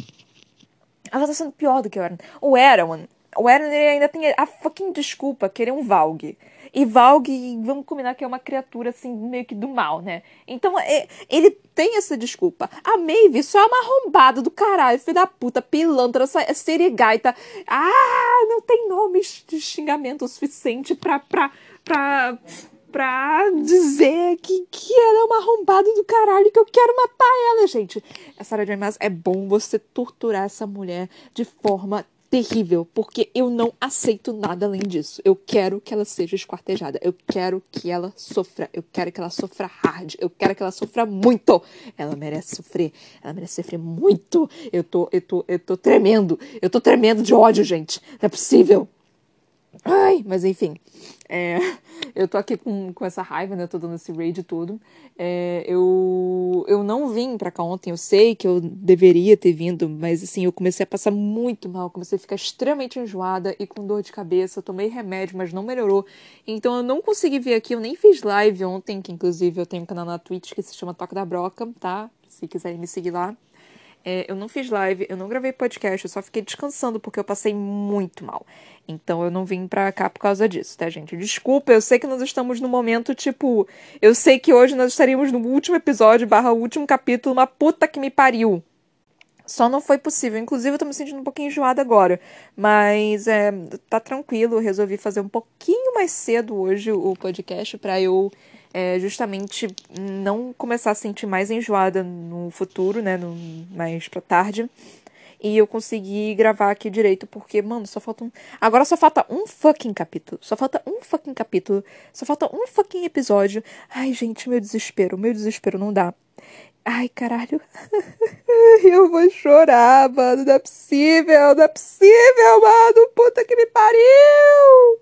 Ela tá sendo pior do que o Erwan. O Erwan, o ele ainda tem a fucking desculpa querer um Valg. E Valg, vamos combinar que é uma criatura assim, meio que do mal, né? Então é, ele tem essa desculpa. A Maeve só é uma arrombada do caralho, filho da puta, pilantra, serigaita. Ah, não tem nome de xingamento o suficiente pra. pra, pra pra dizer que, que ela é uma arrombada do caralho que eu quero matar ela, gente. A Sarah J. É bom você torturar essa mulher de forma terrível, porque eu não aceito nada além disso. Eu quero que ela seja esquartejada. Eu quero que ela sofra. Eu quero que ela sofra hard. Eu quero que ela sofra muito. Ela merece sofrer. Ela merece sofrer muito. Eu tô, eu tô, eu tô tremendo. Eu tô tremendo de ódio, gente. Não é possível. Ai, mas enfim. É, eu tô aqui com, com essa raiva, né? Tô dando esse raid todo. É, eu, eu não vim pra cá ontem, eu sei que eu deveria ter vindo, mas assim, eu comecei a passar muito mal, comecei a ficar extremamente enjoada e com dor de cabeça. Eu tomei remédio, mas não melhorou. Então eu não consegui vir aqui, eu nem fiz live ontem, que inclusive eu tenho um canal na Twitch que se chama Toca da Broca, tá? Se quiserem me seguir lá. É, eu não fiz live, eu não gravei podcast, eu só fiquei descansando porque eu passei muito mal. Então eu não vim pra cá por causa disso, tá, gente? Desculpa, eu sei que nós estamos no momento, tipo. Eu sei que hoje nós estaríamos no último episódio, barra último capítulo, uma puta que me pariu. Só não foi possível. Inclusive, eu tô me sentindo um pouquinho enjoada agora. Mas é, tá tranquilo, resolvi fazer um pouquinho mais cedo hoje o podcast para eu é, justamente não começar a sentir mais enjoada no futuro, né? No, mais pra tarde. E eu consegui gravar aqui direito, porque, mano, só falta um. Agora só falta um fucking capítulo. Só falta um fucking capítulo. Só falta um fucking episódio. Ai, gente, meu desespero. Meu desespero não dá. Ai, caralho. eu vou chorar, mano. Não é possível, não é possível, mano. Puta que me pariu.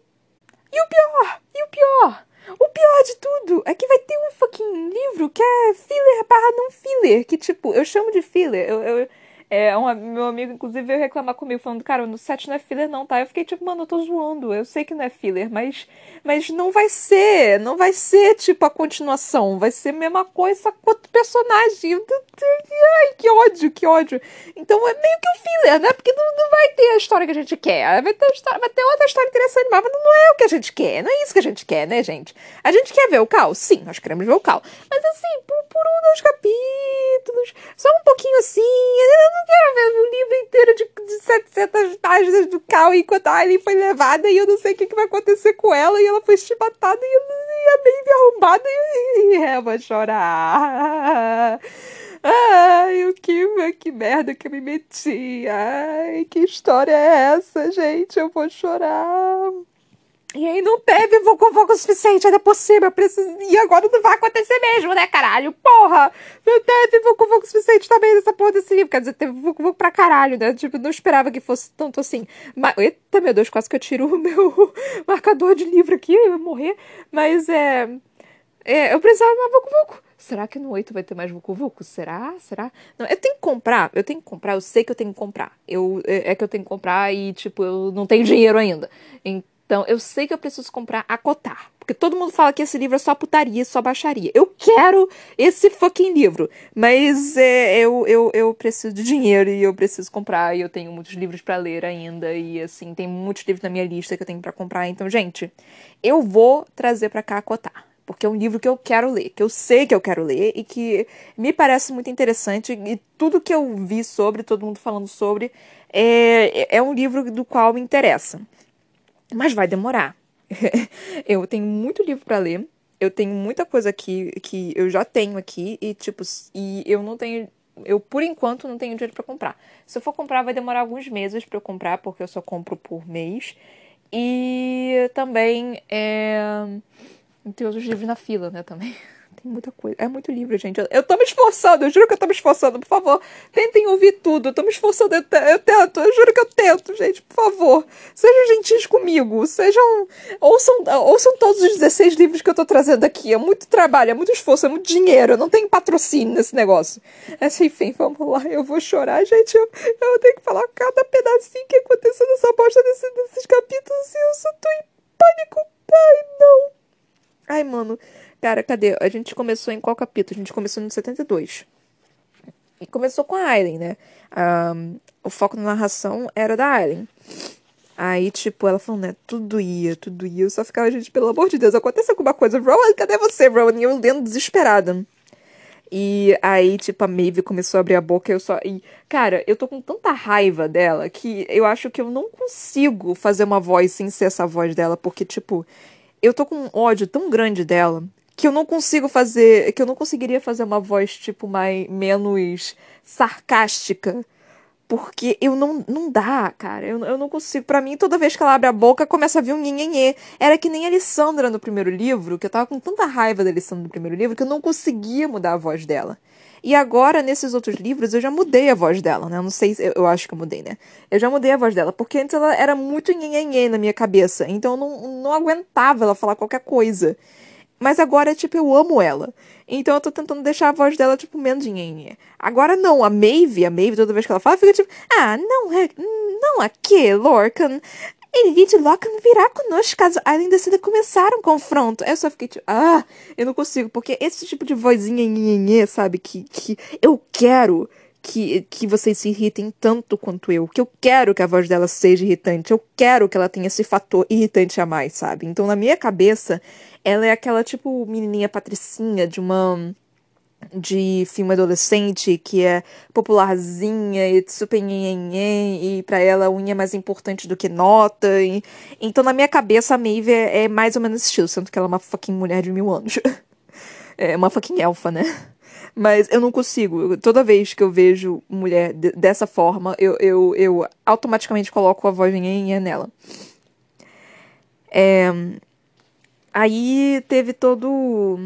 E o pior, e o pior o pior de tudo é que vai ter um fucking livro que é filler barra não filler. Que, tipo, eu chamo de filler. Eu, eu, É, um, meu amigo, inclusive, veio reclamar comigo, falando, cara, no set não é filler, não, tá? Eu fiquei tipo, mano, eu tô zoando. Eu sei que não é filler, mas, mas não vai ser. Não vai ser, tipo, a continuação. Vai ser a mesma coisa com outro personagem. Ai, que ódio, que ódio. Então é meio que um filler, né? Porque não, não vai ter a história que a gente quer. Vai ter, história, vai ter outra história interessante, mas não é o que a gente quer. Não é isso que a gente quer, né, gente? A gente quer ver o caos? Sim, nós queremos ver o caos. Mas assim, por, por um, dois capítulos, só um pouquinho assim. Eu não quero ver um livro inteiro de, de 700 páginas do Cal enquanto a Aileen foi levada e eu não sei o que, que vai acontecer com ela e ela foi chibatada e, e a Maeve arrombada e, e eu vou chorar. Ai, o que, que merda que eu me meti. Ai, que história é essa, gente? Eu vou chorar. E aí não teve Vucu o suficiente, cima, eu preciso... E agora não vai acontecer mesmo, né, caralho? Porra! Não teve Vucu o suficiente também nessa porra desse livro. Quer dizer, teve Vucu pra caralho, né? Tipo, não esperava que fosse tanto assim. Mas, eita, meu Deus, quase que eu tiro o meu marcador de livro aqui, eu ia morrer. Mas, é... é eu precisava de Vucu Será que no 8 vai ter mais Vucu Vucu? Será? Será? Não, eu tenho que comprar, eu tenho que comprar, eu sei que eu tenho que comprar. Eu, é, é que eu tenho que comprar e, tipo, eu não tenho dinheiro ainda. Então, então, eu sei que eu preciso comprar a Cotar. Porque todo mundo fala que esse livro é só putaria, só baixaria. Eu quero esse fucking livro. Mas é, eu, eu, eu preciso de dinheiro e eu preciso comprar. E eu tenho muitos livros para ler ainda. E assim, tem muitos livros na minha lista que eu tenho para comprar. Então, gente, eu vou trazer para cá a Cotar. Porque é um livro que eu quero ler, que eu sei que eu quero ler e que me parece muito interessante. E tudo que eu vi sobre, todo mundo falando sobre, é, é um livro do qual me interessa. Mas vai demorar. eu tenho muito livro para ler. Eu tenho muita coisa aqui que eu já tenho aqui e tipo, e eu não tenho eu por enquanto não tenho dinheiro para comprar. Se eu for comprar vai demorar alguns meses para eu comprar, porque eu só compro por mês. E também é... tem outros livros na fila, né, também. Tem muita coisa. É muito livro, gente. Eu, eu tô me esforçando, eu juro que eu tô me esforçando. Por favor, tentem ouvir tudo. Eu tô me esforçando, eu, eu tento, eu juro que eu tento, gente. Por favor, sejam gentis comigo. Sejam. Ouçam, ouçam todos os 16 livros que eu tô trazendo aqui. É muito trabalho, é muito esforço, é muito dinheiro. Eu não tenho patrocínio nesse negócio. Mas, enfim, vamos lá. Eu vou chorar, gente. Eu, eu tenho que falar cada pedacinho que aconteceu nessa bosta desse, desses capítulos e eu só tô em pânico. Ai, não. Ai, mano. Cara, cadê? A gente começou em qual capítulo? A gente começou no 72. E começou com a Aileen, né? Um, o foco na narração era da Aileen. Aí, tipo, ela falou, né? Tudo ia, tudo ia. Eu só ficava, gente, pelo amor de Deus, acontece alguma coisa. Rowan, cadê você, Rowan? E eu lendo desesperada. E aí, tipo, a Maeve começou a abrir a boca e eu só. E, cara, eu tô com tanta raiva dela que eu acho que eu não consigo fazer uma voz sem ser essa voz dela, porque, tipo, eu tô com um ódio tão grande dela que eu não consigo fazer, que eu não conseguiria fazer uma voz tipo mais menos sarcástica. Porque eu não, não dá, cara. Eu, eu não consigo. para mim, toda vez que ela abre a boca, começa a vir um nhenhenhê. Era que nem a Alessandra no primeiro livro, que eu tava com tanta raiva da Alessandra no primeiro livro, que eu não conseguia mudar a voz dela. E agora, nesses outros livros, eu já mudei a voz dela, né? Eu não sei, eu, eu acho que eu mudei, né? Eu já mudei a voz dela, porque antes ela era muito nhenhenhê na minha cabeça. Então eu não, não aguentava ela falar qualquer coisa. Mas agora, tipo, eu amo ela. Então eu tô tentando deixar a voz dela, tipo, menos nhenhenhê. Agora não, a Maeve, a Maeve, toda vez que ela fala, fica tipo, ah, não é, não aqui, Lorcan. Elite Lorcan virá conosco caso Aileen decida começar um confronto. Eu só fiquei tipo, ah, eu não consigo, porque esse tipo de vozinha nhenhenhê, sabe, que, que eu quero que, que vocês se irritem tanto quanto eu. Que eu quero que a voz dela seja irritante. Eu quero que ela tenha esse fator irritante a mais, sabe? Então, na minha cabeça, ela é aquela, tipo, menininha patricinha de uma de filme adolescente que é popularzinha e super e para ela unha é mais importante do que nota. E... Então, na minha cabeça, a Maeve é, é mais ou menos esse estilo, sendo que ela é uma fucking mulher de mil anos. é uma fucking elfa, né? Mas eu não consigo. Toda vez que eu vejo mulher dessa forma, eu, eu, eu automaticamente coloco a voz nhenhenhen nela. É... Aí teve todo.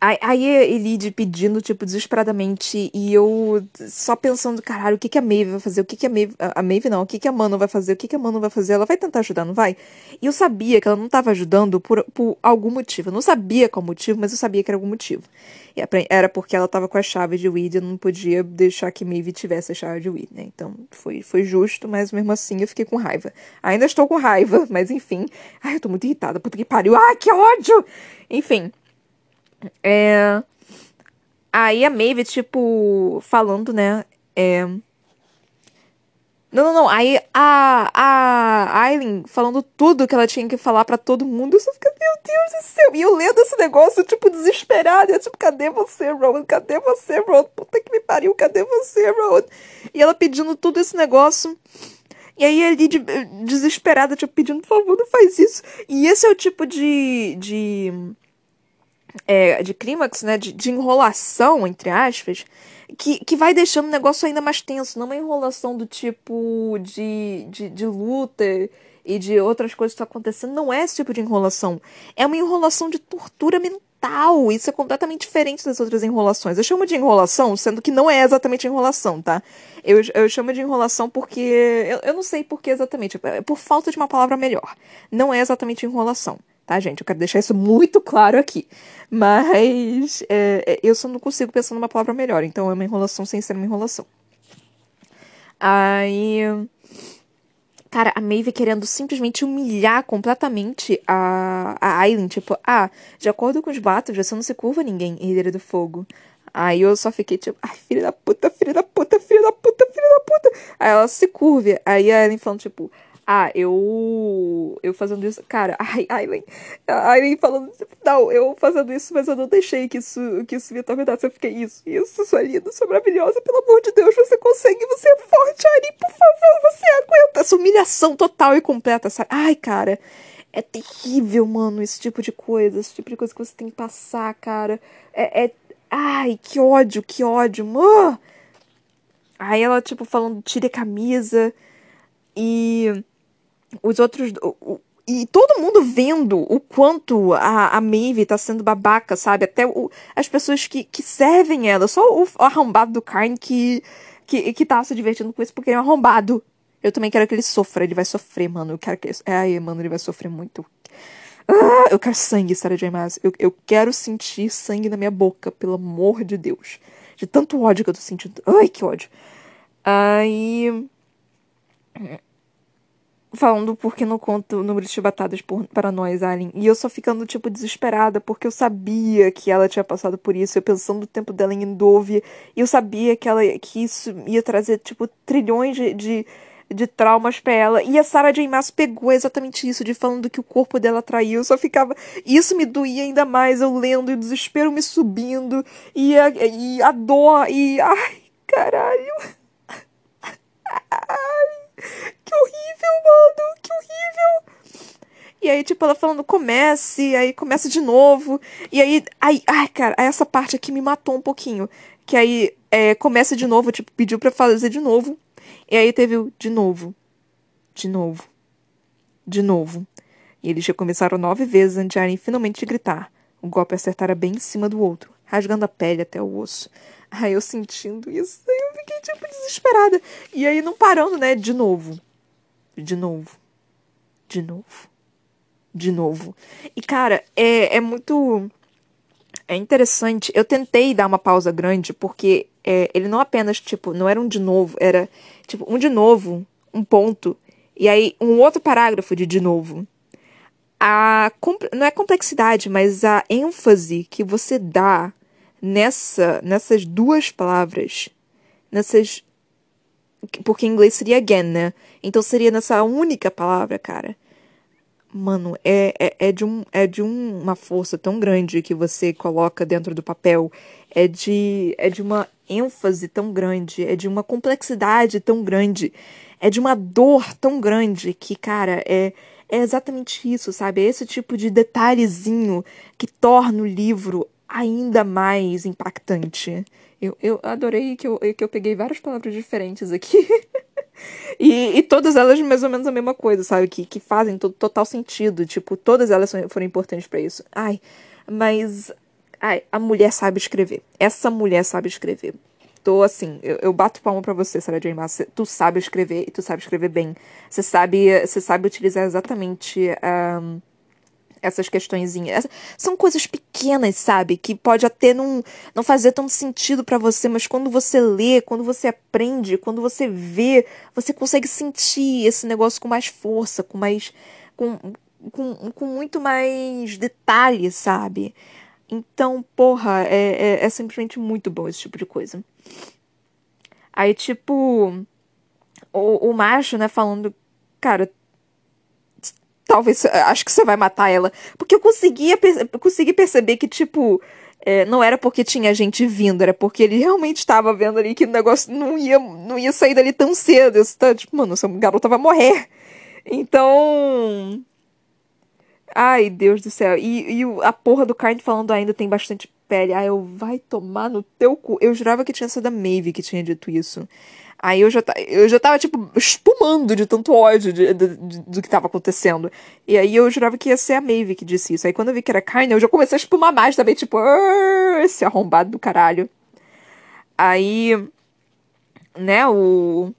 Aí Elide pedindo, tipo, desesperadamente, e eu só pensando, caralho, o que, que a Maeve vai fazer? O que, que a Maeve. A Maeve não, o que, que a Mano vai fazer? O que, que a Mano vai fazer? Ela vai tentar ajudar, não vai? E eu sabia que ela não estava ajudando por, por algum motivo. Eu não sabia qual motivo, mas eu sabia que era algum motivo. Era porque ela estava com a chave de Weed e eu não podia deixar que Maeve tivesse a chave de Weed, né? Então foi, foi justo, mas mesmo assim eu fiquei com raiva. Ainda estou com raiva, mas enfim. Ai, eu tô muito irritada, puta que pariu. Ai, que ódio! Enfim. É... Aí a Maeve, tipo, falando, né? É... Não, não, não. Aí a, a Aileen falando tudo que ela tinha que falar para todo mundo. Eu só fiquei, meu Deus do céu. E eu lendo esse negócio, tipo, desesperada. Eu, tipo, cadê você, Rowan? Cadê você, Rowan? Puta que me pariu, cadê você, Rowan? E ela pedindo tudo esse negócio. E aí ali, de, desesperada, tipo, pedindo, por favor, não faz isso. E esse é o tipo de. de é, de clímax, né, de, de, enrolação, entre aspas, que, que vai deixando o negócio ainda mais tenso. Não é uma enrolação do tipo de, de, de luta e de outras coisas que estão acontecendo. Não é esse tipo de enrolação. É uma enrolação de tortura mental. Isso é completamente diferente das outras enrolações. Eu chamo de enrolação, sendo que não é exatamente enrolação, tá? Eu, eu chamo de enrolação porque. Eu, eu não sei por que exatamente. É por falta de uma palavra melhor. Não é exatamente enrolação tá, gente? Eu quero deixar isso muito claro aqui. Mas é, é, eu só não consigo pensar numa palavra melhor, então é uma enrolação sem ser uma enrolação. Aí. Cara, a Maeve querendo simplesmente humilhar completamente a, a Aileen. Tipo, ah, de acordo com os batos, você não se curva ninguém, herdeira do fogo. Aí eu só fiquei tipo, ai, filha da puta, filha da puta, filha da puta, filha da puta. Aí ela se curve. Aí a Aileen falando, tipo, ah, eu. Eu fazendo isso. Cara, ai, Aileen. Aileen falando. Não, eu fazendo isso, mas eu não deixei que isso, que isso me atormentasse. Eu fiquei, isso, isso, sua linda, sua maravilhosa. Pelo amor de Deus, você consegue, você é forte, Aileen, por favor, você aguenta. Essa humilhação total e completa, sabe? Ai, cara. É terrível, mano, esse tipo de coisa. Esse tipo de coisa que você tem que passar, cara. É. é... Ai, que ódio, que ódio. Mano. Aí ela, tipo, falando, tire a camisa. E os outros. O, e todo mundo vendo o quanto a, a Maeve tá sendo babaca, sabe? Até o, as pessoas que, que servem ela. Só o, o arrombado do Karn que, que, que tá se divertindo com isso porque ele é um arrombado. Eu também quero que ele sofra. Ele vai sofrer, mano. Eu quero que ele. Ai, mano, ele vai sofrer muito. Ah, eu quero sangue, Sarah J. Maas. Eu, eu quero sentir sangue na minha boca, pelo amor de Deus. De tanto ódio que eu tô sentindo. Ai, que ódio. Aí falando porque não conto o número de chibatadas por, para nós, Alien. E eu só ficando, tipo, desesperada, porque eu sabia que ela tinha passado por isso. Eu pensando no tempo dela em Endovia. E eu sabia que, ela, que isso ia trazer, tipo, trilhões de, de, de traumas para ela. E a Sarah J. Maas pegou exatamente isso, de falando que o corpo dela traiu. Eu só ficava. Isso me doía ainda mais, eu lendo, e o desespero me subindo. E a, e a dor, e. Ai, caralho. Ai. Que horrível, mano! Que horrível! E aí, tipo, ela falando, comece, aí começa de novo. E aí, ai, ai, cara, essa parte aqui me matou um pouquinho. Que aí é, começa de novo, tipo, pediu pra fazer de novo. E aí teve o de novo. De novo. De novo. E eles já começaram nove vezes antes de finalmente gritar. O golpe acertara bem em cima do outro, rasgando a pele até o osso. Aí eu sentindo isso, eu fiquei tipo desesperada. E aí não parando, né? De novo. De novo. De novo. De novo. E cara, é, é muito. É interessante. Eu tentei dar uma pausa grande, porque é, ele não apenas, tipo, não era um de novo, era tipo um de novo, um ponto. E aí um outro parágrafo de de novo. A, não é complexidade, mas a ênfase que você dá nessa, nessas duas palavras, nessas. Porque em inglês seria again, né? Então seria nessa única palavra, cara. Mano, é, é, é de, um, é de um, uma força tão grande que você coloca dentro do papel. É de, é de uma ênfase tão grande. É de uma complexidade tão grande. É de uma dor tão grande que, cara, é, é exatamente isso, sabe? É esse tipo de detalhezinho que torna o livro ainda mais impactante. Eu, eu adorei que eu, que eu peguei várias palavras diferentes aqui. e, e todas elas mais ou menos a mesma coisa, sabe? Que, que fazem todo, total sentido. Tipo, todas elas foram importantes para isso. Ai, mas Ai, a mulher sabe escrever. Essa mulher sabe escrever. Tô assim, eu, eu bato palma pra você, Sarah J. Maas. Tu sabe escrever e tu sabe escrever bem. Você sabe, você sabe utilizar exatamente um, essas questõezinhas. São coisas pequenas, sabe? Que pode até não, não fazer tanto sentido para você, mas quando você lê, quando você aprende, quando você vê, você consegue sentir esse negócio com mais força, com mais. com, com, com muito mais detalhe, sabe? Então, porra, é, é, é, simplesmente muito bom esse tipo de coisa. Aí, tipo, o, o macho, né, falando, cara, talvez, acho que você vai matar ela. Porque eu conseguia, consegui perceber que, tipo, é, não era porque tinha gente vindo, era porque ele realmente estava vendo ali que o negócio não ia, não ia sair dali tão cedo. Eu estava, tipo, mano, essa garota vai morrer. Então, Ai, Deus do céu. E, e a porra do Carne falando ainda tem bastante pele. Ai, eu vai tomar no teu cu. Eu jurava que tinha sido a Maeve que tinha dito isso. Aí eu já, eu já tava, tipo, espumando de tanto ódio de, de, de, do que tava acontecendo. E aí eu jurava que ia ser a Maeve que disse isso. Aí quando eu vi que era Carne, eu já comecei a espumar mais também, tipo, esse arrombado do caralho. Aí, né, o.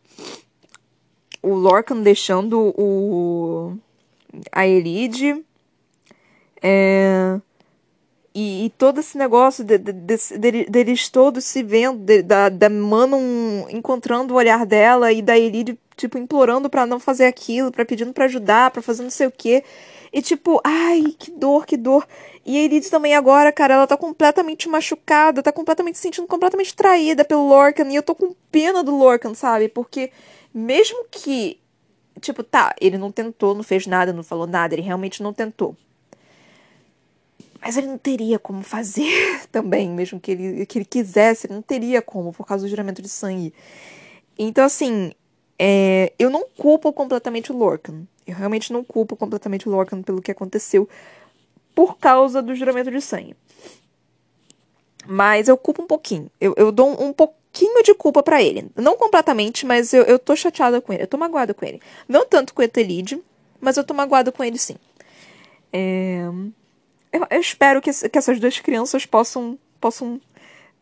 O Lorcan deixando o. A Elide é, e, e, todo esse negócio de, de, de, deles todos se vendo, da, da Manon encontrando o olhar dela e da Elide, tipo, implorando para não fazer aquilo, para pedindo para ajudar, para fazer não sei o quê. E tipo, ai, que dor, que dor. E a Elide também agora, cara, ela tá completamente machucada, tá completamente se sentindo completamente traída pelo Lorcan. E eu tô com pena do Lorcan, sabe? Porque mesmo que, tipo, tá, ele não tentou, não fez nada, não falou nada, ele realmente não tentou. Mas ele não teria como fazer também, mesmo que ele, que ele quisesse, ele não teria como, por causa do juramento de sangue. Então, assim, é, eu não culpo completamente o Lorcan. Eu realmente não culpo completamente o Lorcan pelo que aconteceu por causa do juramento de sangue. Mas eu culpo um pouquinho. Eu, eu dou um, pouquinho de culpa para ele. Não completamente, mas eu, eu tô chateada com ele. Eu tô magoada com ele. Não tanto com o Etelide, mas eu tô magoada com ele sim. É eu, eu espero que, que essas duas crianças possam, possam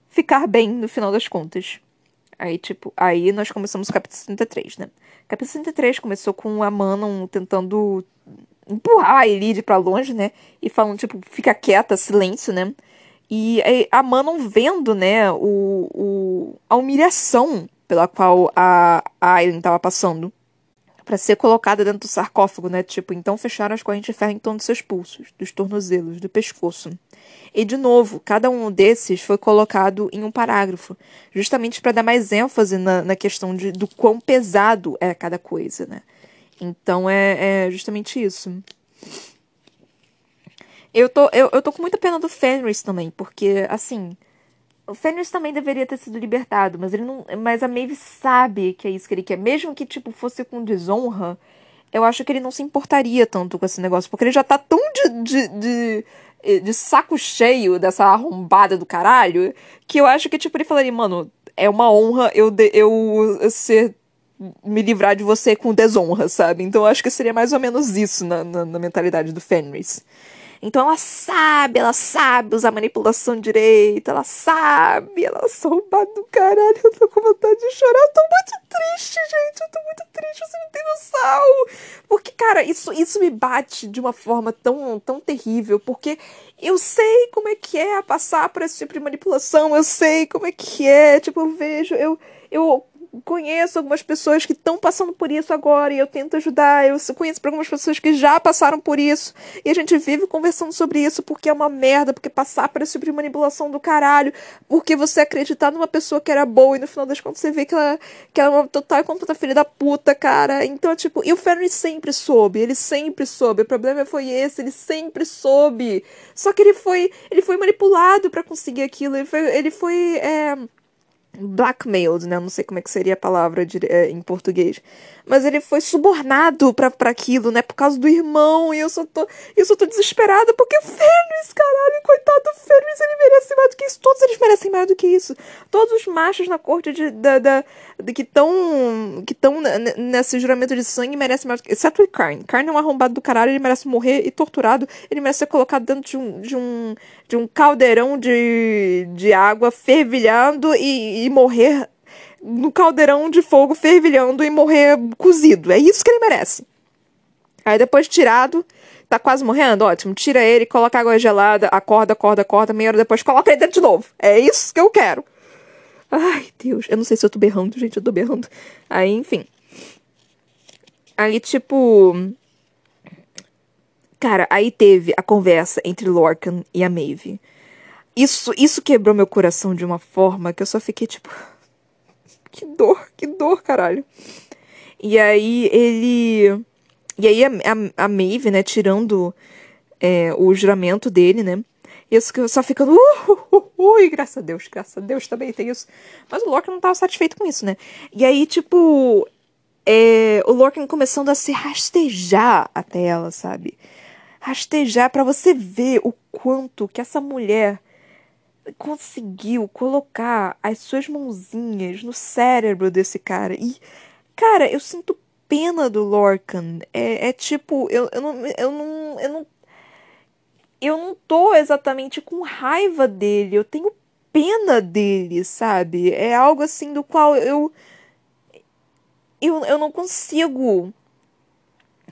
ficar bem no final das contas. Aí, tipo, aí nós começamos o capítulo 63, né? O capítulo 63 começou com a Manon tentando empurrar a Elide pra longe, né? E falando, tipo, fica quieta, silêncio, né? E a Manon vendo, né, o, o, a humilhação pela qual a, a Aileen tava passando para ser colocada dentro do sarcófago, né? Tipo, então fecharam as correntes de ferro em torno dos seus pulsos, dos tornozelos, do pescoço. E de novo, cada um desses foi colocado em um parágrafo, justamente para dar mais ênfase na, na questão de, do quão pesado é cada coisa, né? Então é, é justamente isso. Eu tô, eu, eu tô com muita pena do Fenris também, porque, assim, o Fenris também deveria ter sido libertado, mas ele não. Mas a Maeve sabe que é isso que ele quer. Mesmo que, tipo, fosse com desonra, eu acho que ele não se importaria tanto com esse negócio, porque ele já tá tão de, de, de, de saco cheio dessa arrombada do caralho, que eu acho que, tipo, ele falaria, mano, é uma honra eu, de, eu ser me livrar de você com desonra, sabe? Então eu acho que seria mais ou menos isso na, na, na mentalidade do Fenris. Então ela sabe, ela sabe usar manipulação direita, ela sabe, ela soube do caralho. Eu tô com vontade de chorar, eu tô muito triste, gente. Eu tô muito triste, você não tem noção. Porque, cara, isso, isso me bate de uma forma tão, tão terrível, porque eu sei como é que é passar por esse tipo de manipulação, eu sei como é que é, tipo, eu vejo, eu, eu conheço algumas pessoas que estão passando por isso agora e eu tento ajudar. Eu conheço algumas pessoas que já passaram por isso e a gente vive conversando sobre isso porque é uma merda, porque passar por esse tipo de manipulação do caralho, porque você acreditar numa pessoa que era boa e no final das contas você vê que ela, que ela é uma total e completa filha da puta, cara. Então, tipo, e o Fenrir sempre soube, ele sempre soube. O problema foi esse, ele sempre soube. Só que ele foi, ele foi manipulado para conseguir aquilo, ele foi, ele foi é blackmailed, né? Eu não sei como é que seria a palavra de, é, em português. Mas ele foi subornado pra, pra aquilo, né? Por causa do irmão. E eu só tô, eu só tô desesperada porque o Fenris, caralho, coitado do Fenris, ele merece mais do que isso. Todos eles merecem mais do que isso. Todos os machos na corte de, da, da, de, que estão que tão nesse juramento de sangue merecem mais do que Exceto o Karn. Karn é um arrombado do caralho, ele merece morrer e torturado. Ele merece ser colocado dentro de um, de um, de um caldeirão de, de água fervilhando e, e morrer no caldeirão de fogo fervilhando e morrer cozido. É isso que ele merece. Aí depois tirado, tá quase morrendo, ótimo. Tira ele, coloca água gelada, acorda, acorda, acorda, meia hora depois coloca ele dentro de novo. É isso que eu quero. Ai, Deus. Eu não sei se eu tô berrando, gente, eu tô berrando. Aí, enfim. Aí, tipo. Cara, aí teve a conversa entre Lorcan e a Maeve. Isso, isso quebrou meu coração de uma forma que eu só fiquei tipo que dor, que dor, caralho. E aí ele. E aí a, a, a Maeve, né, tirando é, o juramento dele, né? Isso que só ficando. Uh, uh, uh, ui, graças a Deus, graças a Deus também tem isso. Mas o Lorcan não tava satisfeito com isso, né? E aí, tipo. É, o Lorcan começando a se rastejar até ela, sabe? Rastejar para você ver o quanto que essa mulher conseguiu colocar as suas mãozinhas no cérebro desse cara. E, cara, eu sinto pena do Lorcan. É, é tipo, eu, eu, não, eu, não, eu não. Eu não tô exatamente com raiva dele, eu tenho pena dele, sabe? É algo assim do qual eu. Eu, eu não consigo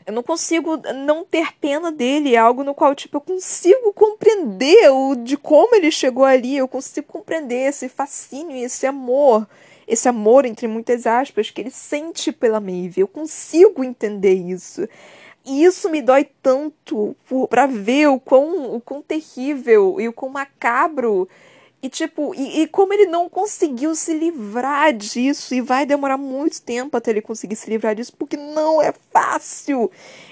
eu não consigo não ter pena dele. É algo no qual, tipo, eu consigo compreender o, de como ele chegou ali. Eu consigo compreender esse fascínio esse amor. Esse amor, entre muitas aspas, que ele sente pela Maeve. Eu consigo entender isso. E isso me dói tanto para ver o quão, o quão terrível e o quão macabro e tipo, e, e, como ele não conseguiu se livrar disso, e vai demorar muito tempo até ele conseguir se livrar disso, porque não é fácil.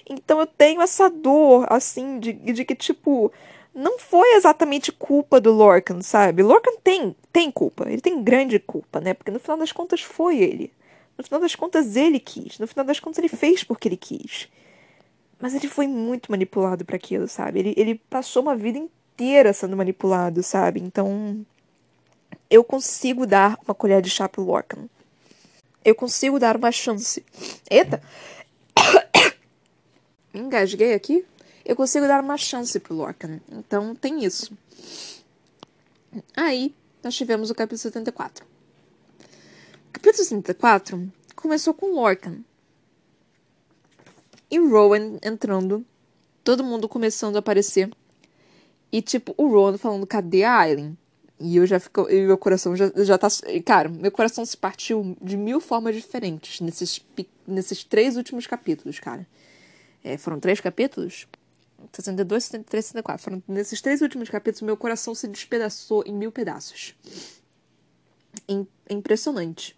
Então eu tenho essa dor, assim, de, de que, tipo, não foi exatamente culpa do Lorcan, sabe? Lorcan tem, tem culpa, ele tem grande culpa, né? Porque no final das contas foi ele. No final das contas ele quis, no final das contas ele fez porque ele quis. Mas ele foi muito manipulado para aquilo, sabe? Ele, ele passou uma vida inteira inteira sendo manipulado, sabe? Então, eu consigo dar uma colher de chá pro Lorcan. Eu consigo dar uma chance. Eita! Engasguei aqui. Eu consigo dar uma chance pro Lorcan. Então, tem isso. Aí, nós tivemos o capítulo 74. O capítulo 74 começou com Lorcan. E Rowan entrando. Todo mundo começando a aparecer. E, tipo, o Ron falando, cadê a Aileen? E eu já fico. E meu coração já, já tá. Cara, meu coração se partiu de mil formas diferentes nesses, nesses três últimos capítulos, cara. É, foram três capítulos? 62, 73, 64. Foram nesses três últimos capítulos, meu coração se despedaçou em mil pedaços. É impressionante.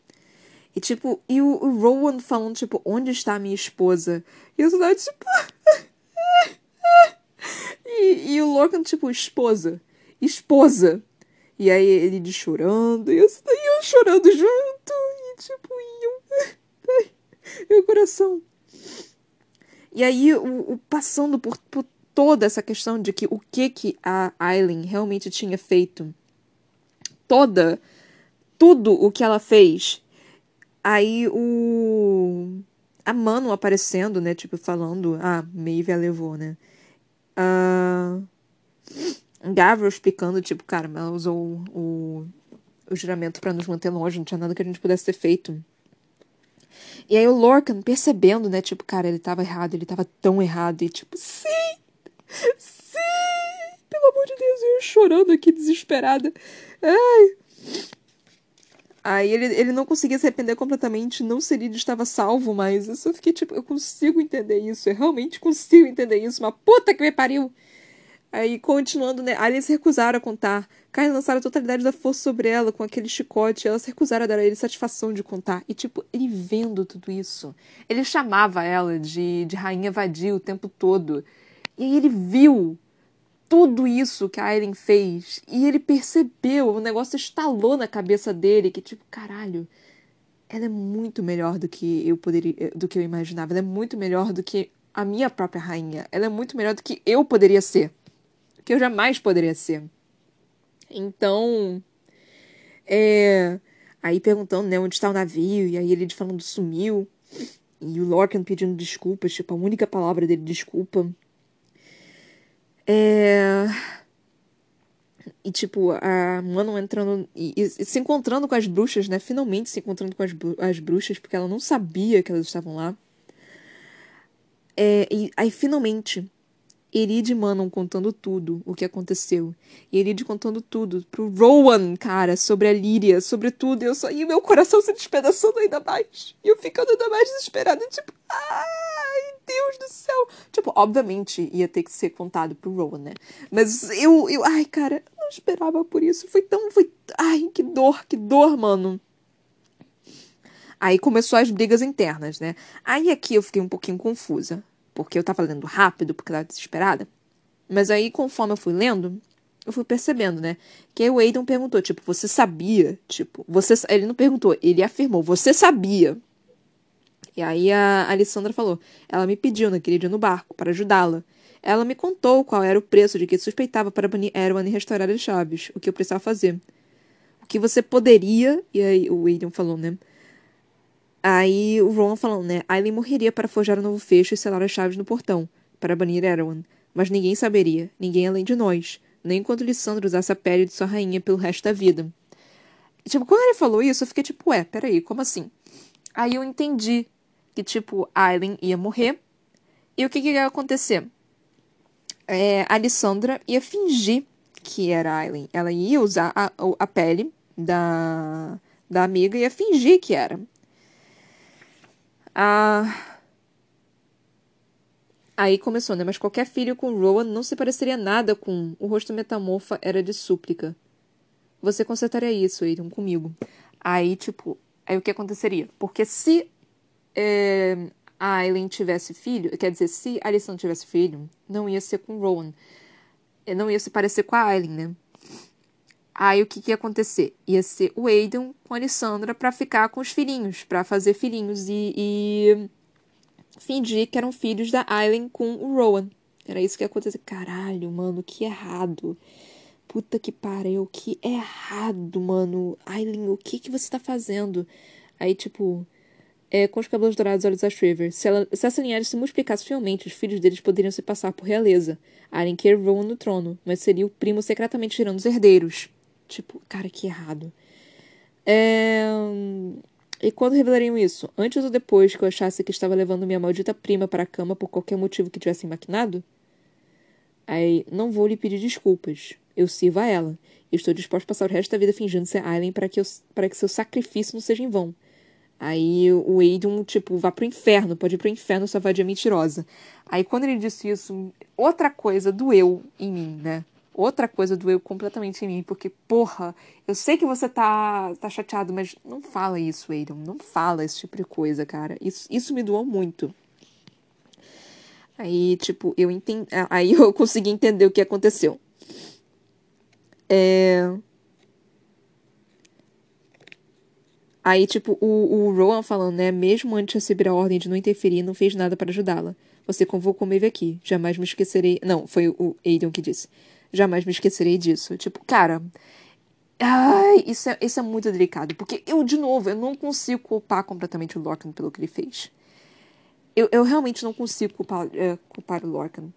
E, tipo, e o, o Rowan falando, tipo, onde está a minha esposa? E eu só, tipo. E, e o Logan, tipo, esposa. Esposa. E aí ele de chorando, e eu, e eu chorando junto, e tipo, e meu coração. E aí, o, o, passando por, por toda essa questão de que o que que a Aileen realmente tinha feito, toda, tudo o que ela fez, aí o a Mano aparecendo, né, tipo, falando, ah, Maeve a levou, né, Uh, Gavro explicando, tipo, cara, ela usou o, o juramento para nos manter longe, não tinha nada que a gente pudesse ter feito. E aí o Lorcan percebendo, né, tipo, cara, ele tava errado, ele tava tão errado, e tipo, sim! Sim! Pelo amor de Deus, eu chorando aqui, desesperada. Ai! Aí ele, ele não conseguia se arrepender completamente, não seria estava salvo, mas eu só fiquei tipo, eu consigo entender isso, eu realmente consigo entender isso, uma puta que me pariu! Aí, continuando, né? Aí eles recusaram a contar. Kai lançaram a totalidade da força sobre ela com aquele chicote. Elas recusaram a dar a ele satisfação de contar. E, tipo, ele vendo tudo isso. Ele chamava ela de, de rainha vadia o tempo todo. E aí ele viu tudo isso que a Aileen fez. E ele percebeu, o negócio estalou na cabeça dele, que tipo, caralho, ela é muito melhor do que eu poderia, do que eu imaginava. Ela é muito melhor do que a minha própria rainha. Ela é muito melhor do que eu poderia ser. Que eu jamais poderia ser. Então, é, aí perguntando, né, onde está o navio, e aí ele falando sumiu. E o Lorcan pedindo desculpas, tipo, a única palavra dele, desculpa. É... E, tipo, a Manon entrando e, e, se encontrando com as bruxas, né? Finalmente se encontrando com as, as bruxas, porque ela não sabia que elas estavam lá. É, e aí, finalmente, Erid e Manon contando tudo o que aconteceu. E Erid contando tudo pro Rowan, cara, sobre a Líria, sobre tudo. E eu só. E meu coração se despedaçando ainda mais. E eu ficando ainda mais desesperada, tipo, ai, Deus do céu. Tipo, obviamente ia ter que ser contado pro Rowan, né? Mas eu, eu, ai, cara, não esperava por isso. Foi tão, foi, ai, que dor, que dor, mano. Aí começou as brigas internas, né? Aí aqui eu fiquei um pouquinho confusa, porque eu tava lendo rápido, porque tava desesperada. Mas aí, conforme eu fui lendo, eu fui percebendo, né? Que aí o Aidan perguntou, tipo, você sabia? Tipo, você. Ele não perguntou, ele afirmou, você sabia e aí a Alessandra falou: Ela me pediu naquele dia no barco para ajudá-la. Ela me contou qual era o preço de que suspeitava para banir Erwan e restaurar as chaves, o que eu precisava fazer. O que você poderia. E aí o William falou, né? Aí o Ron falou, né? Aileen morreria para forjar um novo fecho e selar as chaves no portão, para banir Erwan. Mas ninguém saberia, ninguém além de nós, nem enquanto Lissandra usasse a pele de sua rainha pelo resto da vida. Tipo, quando ele falou isso, eu fiquei tipo, ué, peraí, como assim? Aí eu entendi que, tipo, Aileen ia morrer. E o que, que ia acontecer? É, Alessandra ia fingir que era Aileen. Ela ia usar a, a pele da, da amiga e ia fingir que era. Ah, aí começou, né? Mas qualquer filho com Rowan não se pareceria nada com. O rosto metamorfa era de súplica. Você consertaria isso, Aiden, comigo. Aí, tipo, aí o que aconteceria? Porque se é, a Aileen tivesse filho, quer dizer, se a Alison tivesse filho, não ia ser com Rowan. É, não ia se parecer com a Aileen, né? Aí o que, que ia acontecer? Ia ser o Aiden com a Alessandra para ficar com os filhinhos, para fazer filhinhos e, e, fingir que eram filhos da Aileen com o Rowan. Era isso que ia acontecer. Caralho, mano, que errado. Puta que pariu, que errado, mano. Aileen, o que que você tá fazendo? Aí, tipo, é, com os cabelos dourados olhos a Shriver. Se, ela, se essa linhagem se multiplicasse fielmente, os filhos deles poderiam se passar por realeza. Arenker voam no trono, mas seria o primo secretamente tirando os herdeiros. Tipo, cara, que errado. É... E quando revelariam isso? Antes ou depois que eu achasse que estava levando minha maldita prima para a cama por qualquer motivo que tivessem maquinado? Aí, não vou lhe pedir desculpas. Eu sirvo a ela. E estou disposto a passar o resto da vida fingindo ser Aileen para que, eu, para que seu sacrifício não seja em vão. Aí o Aiden, tipo, vá pro inferno, pode ir pro inferno, sua vadia mentirosa. Aí quando ele disse isso, outra coisa doeu em mim, né? Outra coisa doeu completamente em mim, porque, porra, eu sei que você tá, tá chateado, mas não fala isso, Aiden. Não fala esse tipo de coisa, cara. Isso, isso me doou muito. Aí, tipo, eu entendi. Aí eu consegui entender o que aconteceu. É. Aí, tipo, o, o Rowan falando, né? Mesmo antes de receber a ordem de não interferir, não fez nada para ajudá-la. Você convocou Maeve aqui. Jamais me esquecerei. Não, foi o Aiden que disse. Jamais me esquecerei disso. Tipo, cara. Ai, isso é, isso é muito delicado. Porque eu, de novo, eu não consigo culpar completamente o Lorcan pelo que ele fez. Eu, eu realmente não consigo culpar, é, culpar o Lorcan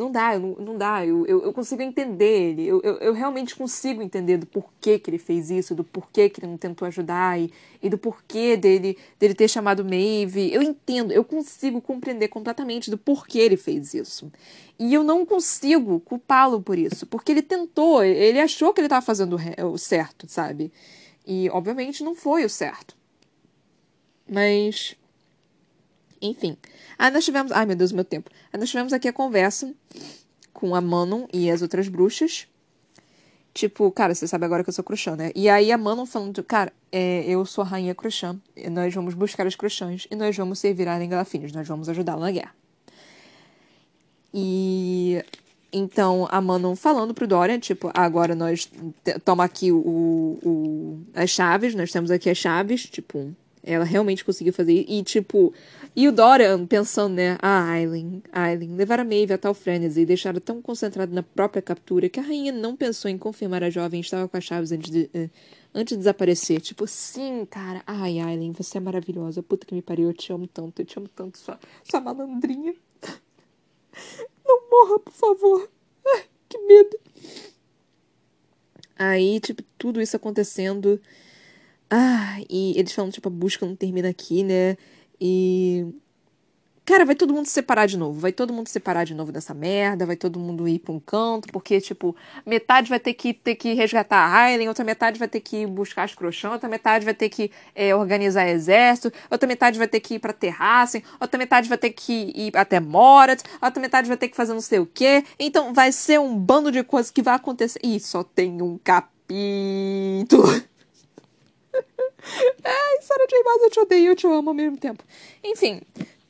não dá, eu não, não dá, eu, eu, eu, consigo entender ele, eu, eu, eu, realmente consigo entender do porquê que ele fez isso, do porquê que ele não tentou ajudar e, e do porquê dele, dele ter chamado Maeve. Eu entendo, eu consigo compreender completamente do porquê ele fez isso. E eu não consigo culpá-lo por isso, porque ele tentou, ele achou que ele estava fazendo o certo, sabe? E obviamente não foi o certo. Mas enfim. Aí nós tivemos. Ai, meu Deus, meu tempo. Aí nós tivemos aqui a conversa com a Manon e as outras bruxas. Tipo, cara, você sabe agora que eu sou Cruxã, né? E aí a Manon falando, cara, é, eu sou a rainha Cruxã, nós vamos buscar os Cruxãs e nós vamos servir a Aren Galafinhos, nós vamos ajudá-la na guerra. E Então, a Manon falando pro Dorian, tipo, agora nós toma aqui o, o, as chaves, nós temos aqui as chaves, tipo, ela realmente conseguiu fazer. E, tipo, e o Dorian pensando, né? Ah, Aileen, Aileen, levar a Maeve a tal frenesi e deixá-la tão concentrada na própria captura que a rainha não pensou em confirmar a jovem estava com as chaves antes de, uh, antes de desaparecer. Tipo, sim, cara. Ai, Aileen, você é maravilhosa. Puta que me pariu, eu te amo tanto, eu te amo tanto, sua, sua malandrinha. Não morra, por favor. Ai, que medo. Aí, tipo, tudo isso acontecendo. Ah, e eles falam, tipo, a busca não termina aqui, né? E. Cara, vai todo mundo se separar de novo. Vai todo mundo se separar de novo dessa merda. Vai todo mundo ir pra um canto. Porque, tipo, metade vai ter que, ter que resgatar a Aileen, outra metade vai ter que buscar as crochãs, outra metade vai ter que é, organizar exército, outra metade vai ter que ir pra Terrassen, outra metade vai ter que ir até Morat, outra metade vai ter que fazer não sei o quê. Então vai ser um bando de coisas que vai acontecer. Ih, só tem um capítulo. Ai, Sarah J. Maas, eu te odeio eu te amo ao mesmo tempo. Enfim,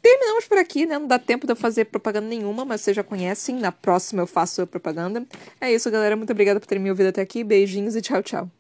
terminamos por aqui, né? Não dá tempo de eu fazer propaganda nenhuma, mas vocês já conhecem. Na próxima eu faço a propaganda. É isso, galera. Muito obrigada por terem me ouvido até aqui. Beijinhos e tchau, tchau.